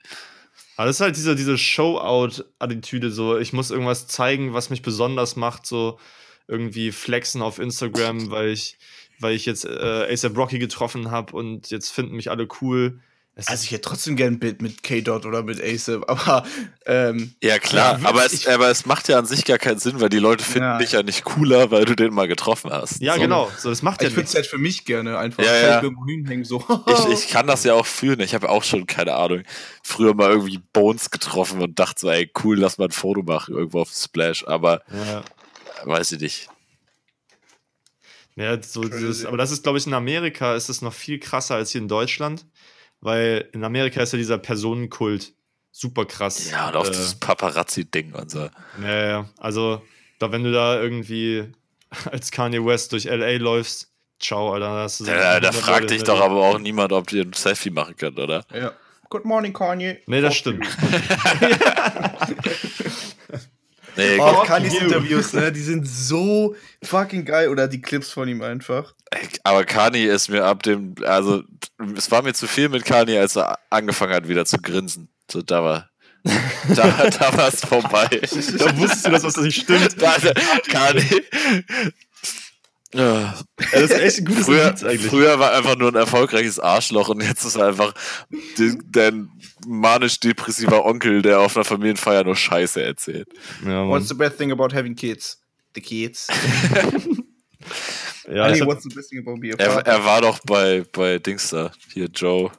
Aber das ist halt diese, diese Show-Out-Attitüde, so ich muss irgendwas zeigen, was mich besonders macht, so irgendwie flexen auf Instagram, weil ich, weil ich jetzt äh, ASAP Rocky getroffen habe und jetzt finden mich alle cool. Es Also ich hätte trotzdem gern ein Bild mit K-Dot oder mit ASAP, aber ähm, Ja, klar, Ja, aber, es, ich- aber es macht ja an sich gar keinen Sinn, weil die Leute finden Ja. dich ja nicht cooler, weil du den mal getroffen hast. ja, so. genau, so das macht ja ich würde es halt für mich gerne einfach Ja, ja. irgendwo hinhängen, so. Ich, ich kann das ja auch fühlen. Ich habe auch schon, keine Ahnung, früher mal irgendwie Bones getroffen und dachte so, ey, cool, lass mal ein Foto machen irgendwo auf Splash, aber Ja. weiß ich nicht. Ja, so dieses, aber das ist, glaube ich, in Amerika ist es noch viel krasser als hier in Deutschland, weil in Amerika ist ja dieser Personenkult super krass. Ja, und auch äh, dieses Paparazzi-Ding und so. Ja, ja, also, da, wenn du da irgendwie *laughs* als Kanye West durch LA läufst, ciao, Alter. Da, hast du so Da, da 100 fragt dich doch aber auch niemand, ob ihr ein Selfie machen könnt, oder? ja. Good morning, Kanye. Nee, das stimmt. *laughs* *laughs* Nee, Oh, you. Interviews, ne? Die sind *laughs* so fucking geil. Oder die Clips von ihm einfach. aber Kanye ist mir ab dem, also es war mir zu viel mit Kanye, als er angefangen hat, wieder zu grinsen. So, da war, da, *laughs* da war es vorbei. Da wusstest du, dass das nicht stimmt. *laughs* Da, da, Kanye. Ja. Das ist echt ein gutes Früher, eigentlich. früher war er einfach nur ein erfolgreiches Arschloch und jetzt ist er einfach de- dein manisch-depressiver Onkel, der auf einer Familienfeier nur Scheiße erzählt. Ja. What's the best thing about having kids? The kids. *laughs* ja, hab, what's the best thing about being a Er, er war doch bei, bei Dings da, hier Joe.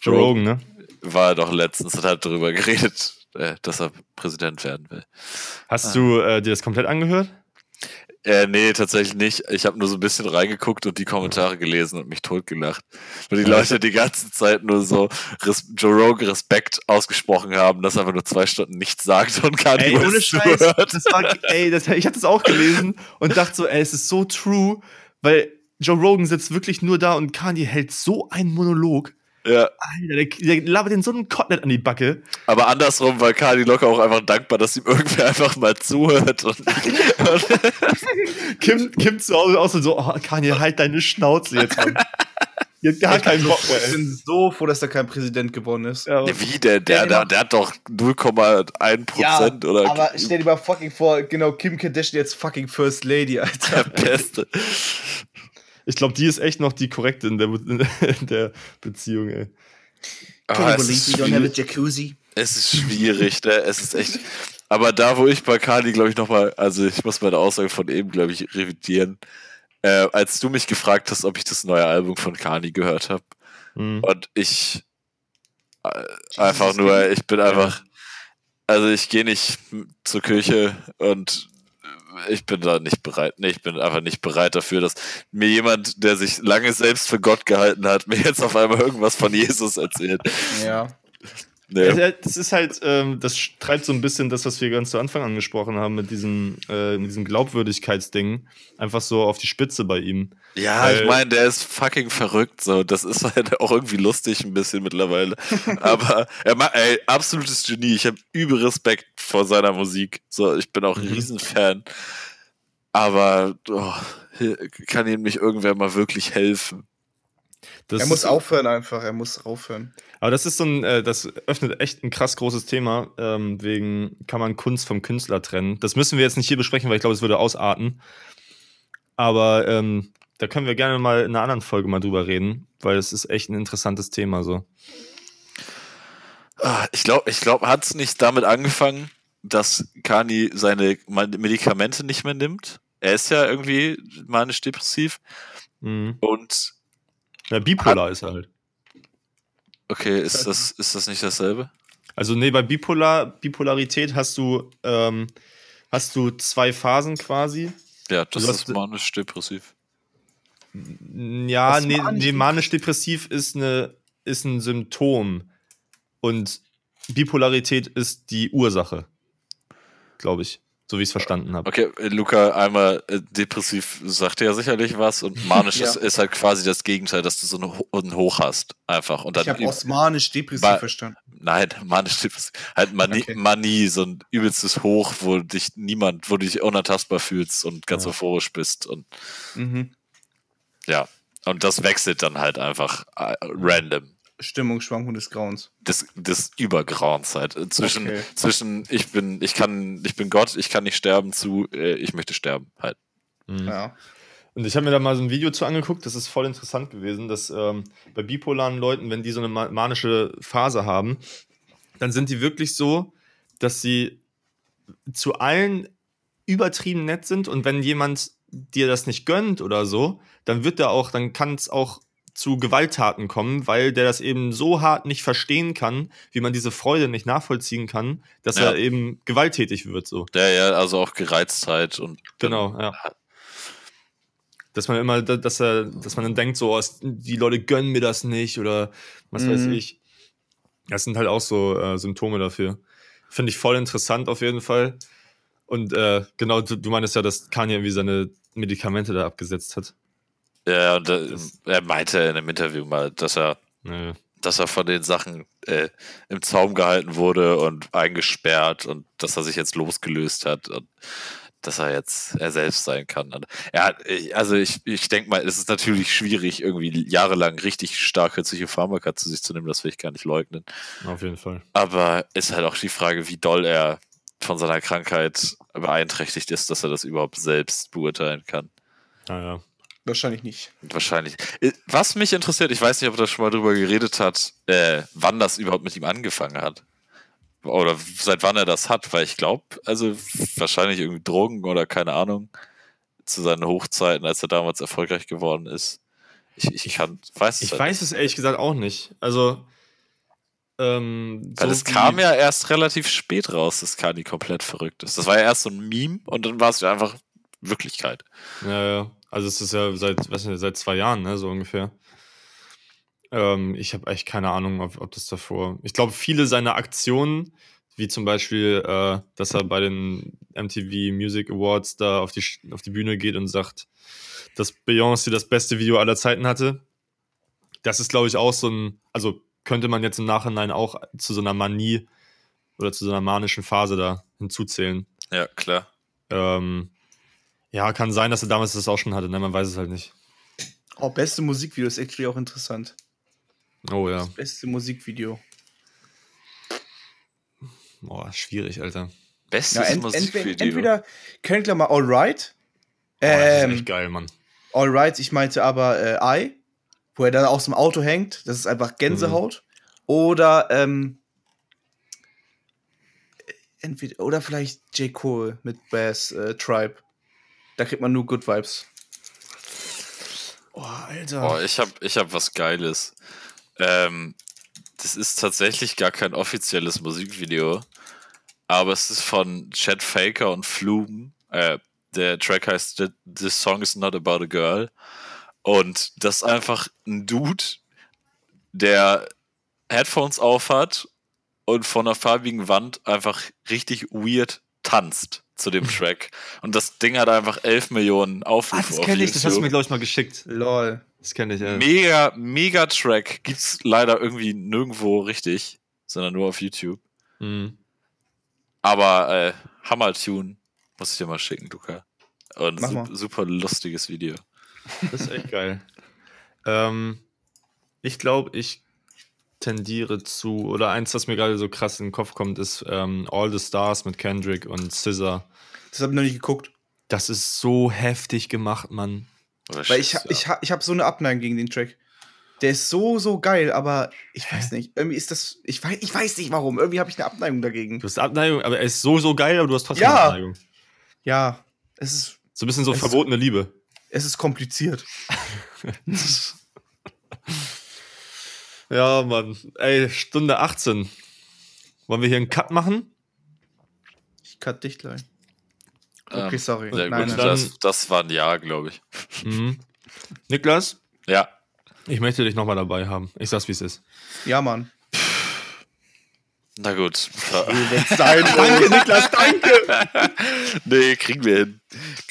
Joe Rogan, ne? War er doch letztens und hat darüber *laughs* geredet, äh, dass er Präsident werden will. Hast du äh, dir das komplett angehört? Äh, nee, tatsächlich nicht. Ich habe nur so ein bisschen reingeguckt und die Kommentare gelesen und mich totgelacht. Weil die Leute die ganze Zeit nur so Res Joe Rogan Respekt ausgesprochen haben, dass er einfach nur zwei Stunden nichts sagt und gar Ey, nicht ohne Scheiß. Das war, ey, das, ich hatte das auch gelesen und dachte so, ey, es ist so true, weil Joe Rogan sitzt wirklich nur da und Kanye hält so einen Monolog. Ja, Alter, der, der labert den so einen Kotelett an die Backe. aber andersrum war Kali locker auch einfach dankbar, dass ihm irgendwer einfach mal zuhört. Und, und Kim, Kim zu Hause auch so, oh, Kanye, halt deine Schnauze jetzt, Mann. Ihr habt gar keinen Bock mehr. Ich bin so froh, dass da kein Präsident geworden ist. Ja, wie, der, der, der, der hat doch 0,1 Prozent oder aber stell dir mal fucking vor, genau, Kim Kardashian jetzt fucking First Lady, der Alter. Beste. Ich glaube, die ist echt noch die korrekte in der, in der Beziehung, ey. Ah, es, ist schwierig, jacuzzi? es ist schwierig, ne? Es ist echt. Aber da, wo ich bei Kali, glaube ich, nochmal, also ich muss meine Aussage von eben, glaube ich, revidieren. Äh, als du mich gefragt hast, ob ich das neue Album von Kani gehört habe, Hm. und ich äh, einfach nur, ich bin einfach, also ich gehe nicht zur Kirche und ich bin da nicht bereit. Nee, ich bin einfach nicht bereit dafür, dass mir jemand, der sich lange selbst für Gott gehalten hat, *laughs* mir jetzt auf einmal irgendwas von Jesus erzählt. Ja. Nee. Ja, Das ist halt, ähm, das treibt so ein bisschen das, was wir ganz zu Anfang angesprochen haben, mit diesem, äh, mit diesem Glaubwürdigkeitsding, einfach so auf die Spitze bei ihm. Ja, Weil- ich meine, der ist fucking verrückt, so. Das ist halt *laughs* auch irgendwie lustig ein bisschen mittlerweile. *laughs* Aber er macht, ey, absolutes Genie. Ich habe übel Respekt vor seiner Musik. So, ich bin auch ein Mhm. Riesenfan. Aber oh, kann ihm nicht irgendwer mal wirklich helfen? Das Er muss aufhören einfach, er muss aufhören. Aber das ist so ein, äh, das öffnet echt ein krass großes Thema, ähm, wegen kann man Kunst vom Künstler trennen. Das müssen wir jetzt nicht hier besprechen, weil ich glaube, es würde ausarten. Aber ähm, da können wir gerne mal in einer anderen Folge mal drüber reden, weil es ist echt ein interessantes Thema so. Ah, Ich glaube, ich glaub, hat es nicht damit angefangen, dass Kani seine Medikamente nicht mehr nimmt? Er ist ja irgendwie manisch-depressiv Mhm. und Ja, bipolar ist er halt. okay, ist das, ist das nicht dasselbe? Also nee, bei Bipolar, Bipolarität hast du, ähm, hast du zwei Phasen quasi. Ja, das ist hast- manisch-depressiv. Ja, Was nee, manisch- nee manisch-depressiv ist, eine, ist ein Symptom. Und Bipolarität ist die Ursache. Glaube ich. So wie ich es verstanden habe. Okay, äh, Luca, einmal äh, depressiv sagt ja sicherlich was und manisch *laughs* Ja. ist, ist halt quasi das Gegenteil, dass du so ein Ho- ein Hoch hast. Einfach. Und dann Ich habe osmanisch depressiv Ba- verstanden. Nein, *laughs* manisch depressiv. Halt Manie, Okay. Manie, so ein übelstes Hoch, wo dich niemand, wo du dich unantastbar fühlst und ganz Ja. euphorisch bist. Und Mhm. ja. Und das wechselt dann halt einfach äh, random. Stimmungsschwankung des Grauens. des, des Übergrauens halt. Äh, Zwischen, Okay. zwischen ich bin, ich kann, ich bin Gott, ich kann nicht sterben zu, äh, ich möchte sterben halt. Mhm. Ja. Und ich habe mir da mal so ein Video zu angeguckt, das ist voll interessant gewesen, dass ähm, bei bipolaren Leuten, wenn die so eine ma- manische Phase haben, dann sind die wirklich so, dass sie zu allen übertrieben nett sind und wenn jemand dir das nicht gönnt oder so, dann wird da auch, dann kann es auch zu Gewalttaten kommen, weil der das eben so hart nicht verstehen kann, wie man diese Freude nicht nachvollziehen kann, dass Ja. er eben gewalttätig wird so. Ja, ja, also auch Gereiztheit und Genau, ja. Dass man immer, da- dass er, dass man dann denkt, so, oh, die Leute gönnen mir das nicht oder was weiß Mhm. ich. Das sind halt auch so äh, Symptome dafür. Finde ich voll interessant auf jeden Fall. Und äh, genau, du, du meinst ja, dass Kanye irgendwie seine Medikamente da abgesetzt hat. Ja, und äh, er meinte in einem Interview mal, dass er, Naja. dass er von den Sachen äh, im Zaum gehalten wurde und eingesperrt und dass er sich jetzt losgelöst hat und dass er jetzt er selbst sein kann. Und ja, ich- also ich, ich denke mal, es ist natürlich schwierig, irgendwie jahrelang richtig starke Psychopharmaka zu sich zu nehmen, das will ich gar nicht leugnen. Auf jeden Fall. Aber ist halt auch die Frage, wie doll er von seiner Krankheit beeinträchtigt ist, dass er das überhaupt selbst beurteilen kann. Naja. Wahrscheinlich nicht. Wahrscheinlich. Äh, Was mich interessiert, ich weiß nicht, ob er schon mal drüber geredet hat, äh, wann das überhaupt mit ihm angefangen hat. Oder seit wann er das hat, weil ich glaube, also wahrscheinlich irgendwie Drogen oder keine Ahnung, zu seinen Hochzeiten, als er damals erfolgreich geworden ist. Ich, ich, kann, weiß es Ich halt weiß es ehrlich gesagt auch nicht. Also, ähm, Weil so es kam ja erst relativ spät raus, dass Kani komplett verrückt ist. Das war ja erst so ein Meme und dann war es ja einfach Wirklichkeit. Ja, ja. Also es ist ja seit, weiß nicht, seit zwei Jahren, ne, so ungefähr. Ähm, ich habe echt keine Ahnung, ob, ob das davor. Ich glaube, viele seiner Aktionen, wie zum Beispiel, äh, dass er bei den MTV Music Awards da auf die, auf die Bühne geht und sagt, dass Beyoncé das beste Video aller Zeiten hatte. Das ist, glaube ich, auch so ein, also könnte man jetzt im Nachhinein auch zu so einer Manie oder zu so einer manischen Phase da hinzuzählen. Ja, klar. Ähm, ja, kann sein, dass er damals das auch schon hatte, ne? Man weiß es halt nicht. Oh, beste Musikvideo ist actually auch interessant. Oh ja. Beste Musikvideo. Boah, schwierig, Alter. Bestes Ja, ent, Musikvideo. entweder, entweder kennt ihr mal Alright. Boah, das ist Ähm, echt geil, Mann. Alright, ich meinte aber äh, I, wo er dann aus dem Auto hängt. Das ist einfach Gänsehaut. Oder ähm, entweder oder vielleicht J. Cole mit Bass äh, Tribe. Da kriegt man nur Good Vibes. Oh, Alter. Oh, ich habe ich hab was Geiles. Ähm, das ist tatsächlich gar kein offizielles Musikvideo, aber es ist von Chad Faker und Flume. Äh, der Track heißt "Th- This Song is Not About a Girl. Und das ist einfach ein Dude, der Headphones aufhat und von einer farbigen Wand einfach richtig weird tanzt zu dem *laughs* Track. Und das Ding hat einfach 11 Millionen ah, Aufrufe das auf kenne ich, das hast du mir, glaube ich, mal geschickt. Lol. Das kenne ich, ja. Mega, mega Track. Gibt's leider irgendwie nirgendwo richtig, sondern nur auf YouTube. Mhm. Aber äh, Hammer-Tune muss ich dir mal schicken, Luca. Und Mach su mal. super lustiges Video. Das ist echt geil. Ähm, ich glaube, ich tendiere zu, oder eins, was mir gerade so krass in den Kopf kommt, ist ähm, All the Stars mit Kendrick und SZA. Das habe ich noch nicht geguckt. Das ist so heftig gemacht, Mann. Oder Weil ich, Schiss, ich, ha- ich habe so eine Abneigung gegen den Track. Der ist so, so geil, aber ich weiß nicht. Irgendwie ist das. Ich weiß, ich weiß nicht warum. Irgendwie habe ich eine Abneigung dagegen. Du hast Abneigung, aber er ist so, so geil, aber du hast trotzdem Ja. Abneigung. Ja, es ist, So ein bisschen so verbotene Liebe. es ist kompliziert. *laughs* *laughs* Ja, Mann. Ey, Stunde 18. Wollen wir hier einen Cut machen? Ich cut dich gleich. Ähm, Okay, sorry. Sehr Nein, gut. nein. Das, das war ein Ja, glaube ich. Mhm. Niklas, Ja. ich möchte dich nochmal dabei haben. Ich sag's, wie es ist. Ja, Mann. Na gut. Sein, *laughs* Danke, Niklas, danke! *laughs* nee, kriegen wir hin.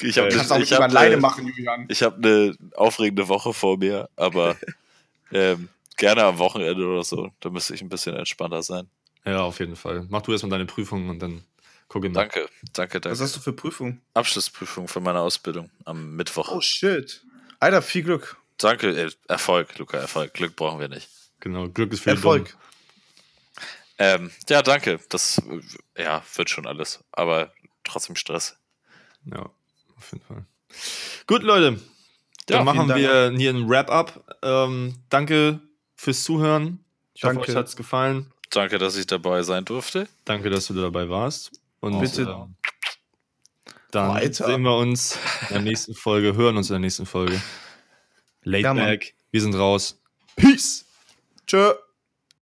Ich habe Geil. Kannst auch ich nicht hab immer alleine eine, machen, Julian. ich hab eine aufregende Woche vor mir, aber *laughs* ähm, gerne am Wochenende oder so. Da müsste ich ein bisschen entspannter sein. Ja, auf jeden Fall. Mach du erstmal deine Prüfung und dann gucke mal. Danke, danke, Was danke. hast du für Prüfung? Abschlussprüfung für meine Ausbildung am Mittwoch. Oh shit. Alter, viel Glück. Danke, äh, Erfolg, Luca, Erfolg. Glück brauchen wir nicht. Genau, Glück ist für Erfolg. Ähm, ja, danke. Das äh, ja, wird schon alles. Aber trotzdem Stress. Ja, auf jeden Fall. Gut, Leute. Ja, Dann machen vielen wir hier ein Wrap-up. Ähm, danke fürs Zuhören. Ich hoffe, Danke. euch hat es gefallen. Danke, dass ich dabei sein durfte. Danke, dass du dabei warst. Und Bitte. ähm, dann Weiter. sehen wir uns in der nächsten Folge, hören uns in der nächsten Folge. Late Ja, back. Wir sind raus. Peace. Tschö.